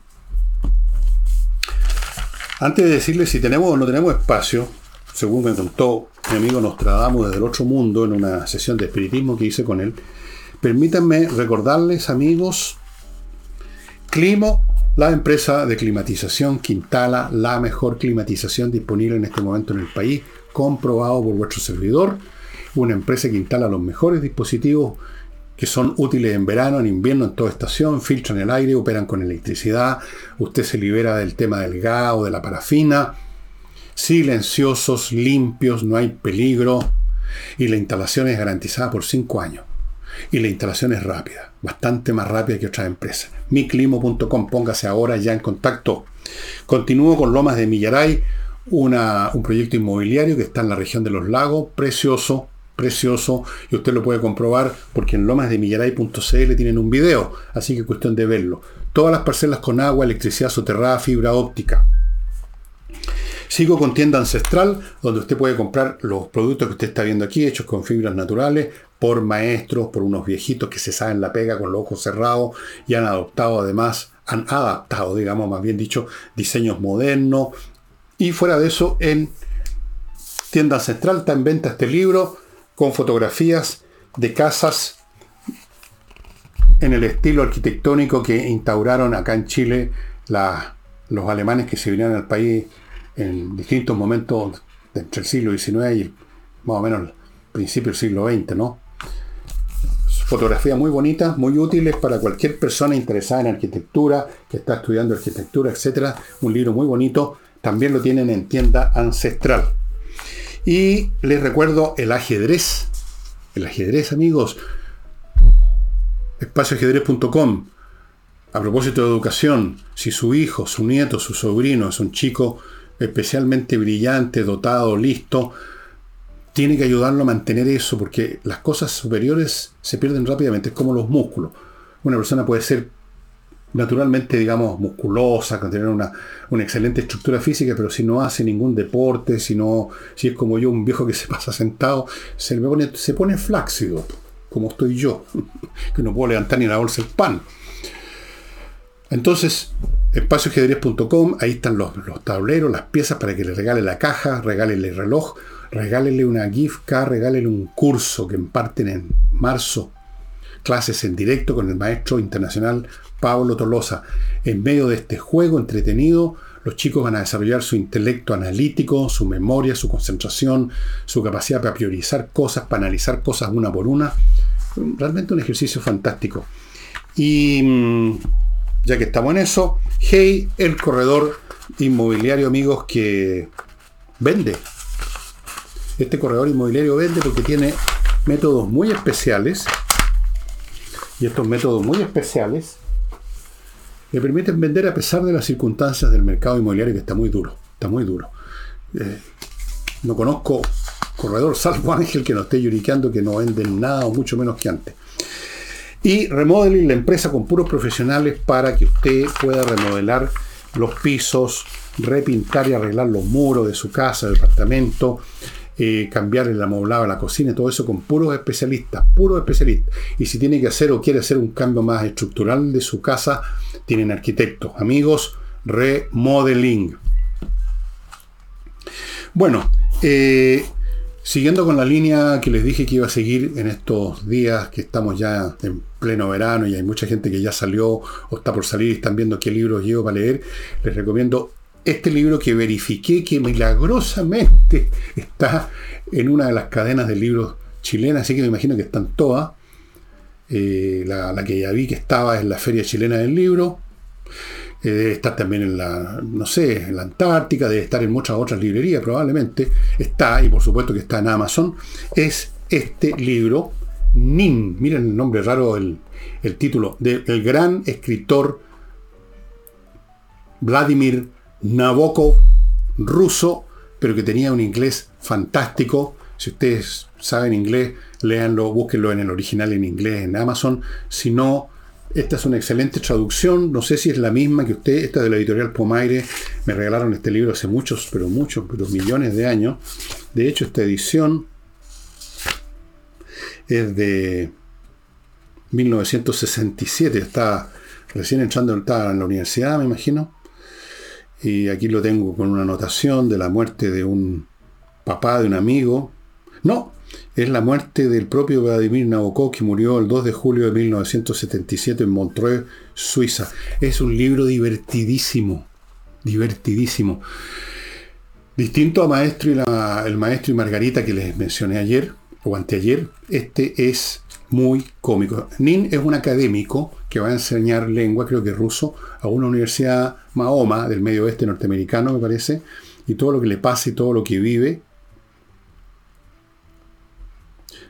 Antes de decirle si tenemos o no tenemos espacio, según me contó mi amigo Nostradamus desde el otro mundo en una sesión de espiritismo que hice con él, permítanme recordarles, amigos, Climo, la empresa de climatización que instala la mejor climatización disponible en este momento en el país, comprobado por vuestro servidor una empresa que instala los mejores dispositivos que son útiles en verano, en invierno, en toda estación, filtran el aire, operan con electricidad, usted se libera del tema del gas o de la parafina, silenciosos, limpios, no hay peligro, y la instalación es garantizada por 5 años. Y la instalación es rápida, bastante más rápida que otras empresas. miclimo.com, póngase ahora ya en contacto. Continúo con Lomas de Millaray, un proyecto inmobiliario que está en la región de los lagos, precioso, precioso y usted lo puede comprobar porque en lomasdemillaray.cl tienen un video, así que cuestión de verlo. Todas las parcelas con agua, electricidad soterrada, fibra óptica. Sigo con tienda ancestral, donde usted puede comprar los productos que usted está viendo aquí, hechos con fibras naturales, por maestros, por unos viejitos que se saben la pega con los ojos cerrados y han adoptado además, han adaptado, digamos más bien dicho, diseños modernos, Y fuera de eso, en Tienda Ancestral está en venta este libro con fotografías de casas en el estilo arquitectónico que instauraron acá en Chile los alemanes que se vinieron al país en distintos momentos entre el siglo XIX y más o menos el principio del siglo XX. Fotografías muy bonitas, muy útiles para cualquier persona interesada en arquitectura, que está estudiando arquitectura, etc. Un libro muy bonito. También lo tienen en tienda ancestral. Y les recuerdo el ajedrez. El ajedrez, amigos. Espacioajedrez.com. A propósito de educación, si su hijo, su nieto, su sobrino es un chico especialmente brillante, dotado, listo, tiene que ayudarlo a mantener eso, porque las cosas superiores se pierden rápidamente, es como los músculos. Una persona puede ser naturalmente, digamos, musculosa, con tener una, excelente estructura física, pero si no hace ningún deporte, si no, si es como yo, un viejo que se pasa sentado, se, pone, se pone flácido, como estoy yo, que no puedo levantar ni la bolsa el pan. Entonces, espacioajedrez.com, ahí están los, los, tableros, las piezas para que le regale la caja, regálele el reloj, regálele una gift card, regálele un curso que imparten en marzo, clases en directo con el maestro internacional Pablo Tolosa. En medio de este juego entretenido, los chicos van a desarrollar su intelecto analítico, su memoria, su concentración, su capacidad para priorizar cosas, para analizar cosas una por una. Realmente un ejercicio fantástico. Y mm, ya que estamos en eso, Hey, el corredor inmobiliario, amigos, que vende. Este corredor inmobiliario vende porque tiene métodos muy especiales. Y estos métodos muy especiales le permiten vender a pesar de las circunstancias del mercado inmobiliario que está muy duro, está muy duro. Eh, no conozco corredor, salvo Ángel, que no esté lloriqueando que no venden nada o mucho menos que antes. Y remodeling la empresa con puros profesionales para que usted pueda remodelar los pisos, repintar y arreglar los muros de su casa, departamento, eh, cambiar el amoblado la cocina, todo eso con puros especialistas, puros especialistas. Y si tiene que hacer o quiere hacer un cambio más estructural de su casa, tienen arquitectos, amigos, remodeling. Bueno, eh, siguiendo con la línea que les dije que iba a seguir en estos días que estamos ya en pleno verano y hay mucha gente que ya salió o está por salir y están viendo qué libros llevo para leer, les recomiendo este libro que verifiqué que milagrosamente está en una de las cadenas de libros chilenas, así que me imagino que están todas. Eh, la, que ya vi que estaba en la Feria Chilena del Libro. Eh, debe estar también en la, no sé, en la Antártica, debe estar en muchas otras librerías probablemente. Está, y por supuesto que está en Amazon. Es este libro, Nin, miren el nombre raro, el, título, del gran escritor Vladimir Nabokov ruso, pero que tenía un inglés fantástico. Si ustedes saben inglés, léanlo, búsquenlo en el original en inglés en Amazon. Si no, esta es una excelente traducción. No sé si es la misma que usted, esta de la editorial Pomaire. Me regalaron este libro hace muchos, pero muchos, pero millones de años. De hecho, esta edición es de 1967. Está recién entrando en la universidad, me imagino. Y aquí lo tengo con una anotación de la muerte de un papá de un amigo. No, es la muerte del propio Vladimir Nabokov que murió el 2 de julio de 1977 en Montreux, Suiza. Es un libro divertidísimo, divertidísimo. Distinto a Maestro y el Maestro y Margarita que les mencioné ayer o anteayer, este es muy cómico. Nin es un académico que va a enseñar lengua, creo que ruso, a una universidad Mahoma del medio oeste norteamericano, me parece, y todo lo que le pasa y todo lo que vive.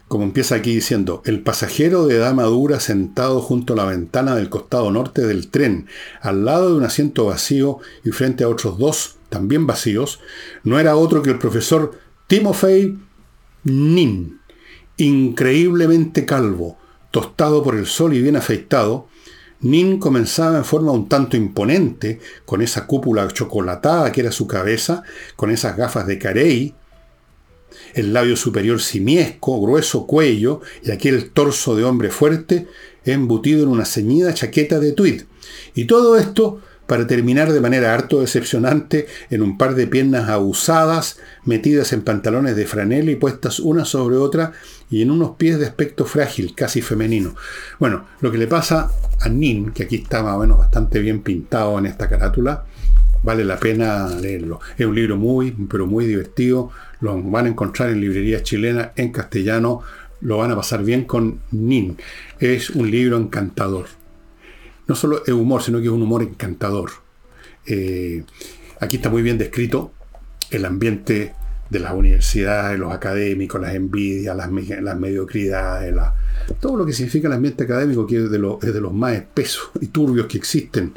Como empieza aquí diciendo, el pasajero de edad madura sentado junto a la ventana del costado norte del tren, al lado de un asiento vacío y frente a otros dos también vacíos, no era otro que el profesor Timofey Nin increíblemente calvo, tostado por el sol y bien afeitado, Nin comenzaba en forma un tanto imponente, con esa cúpula chocolatada que era su cabeza, con esas gafas de carey, el labio superior simiesco, grueso cuello y aquel torso de hombre fuerte embutido en una ceñida chaqueta de tweed. Y todo esto para terminar de manera harto decepcionante en un par de piernas abusadas, metidas en pantalones de franela y puestas una sobre otra y en unos pies de aspecto frágil, casi femenino. Bueno, lo que le pasa a Nin, que aquí está más bastante bien pintado en esta carátula, vale la pena leerlo. Es un libro muy, pero muy divertido. Lo van a encontrar en librerías chilenas en castellano. Lo van a pasar bien con Nin. Es un libro encantador. No solo es humor, sino que es un humor encantador. Eh, aquí está muy bien descrito el ambiente de las universidades, los académicos, las envidias, las, las mediocridades, todo lo que significa el ambiente académico, que es de, es de los más espesos y turbios que existen.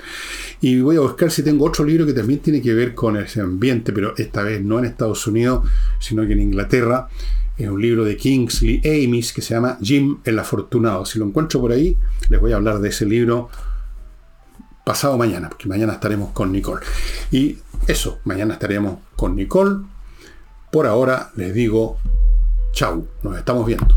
Y voy a buscar si tengo otro libro que también tiene que ver con ese ambiente, pero esta vez no en Estados Unidos, sino que en Inglaterra. Es un libro de Kingsley Amis que se llama Jim el Afortunado. Si lo encuentro por ahí, les voy a hablar de ese libro pasado mañana, porque mañana estaremos con Nicole. Y eso, mañana estaremos con Nicole por ahora les digo chau, nos estamos viendo.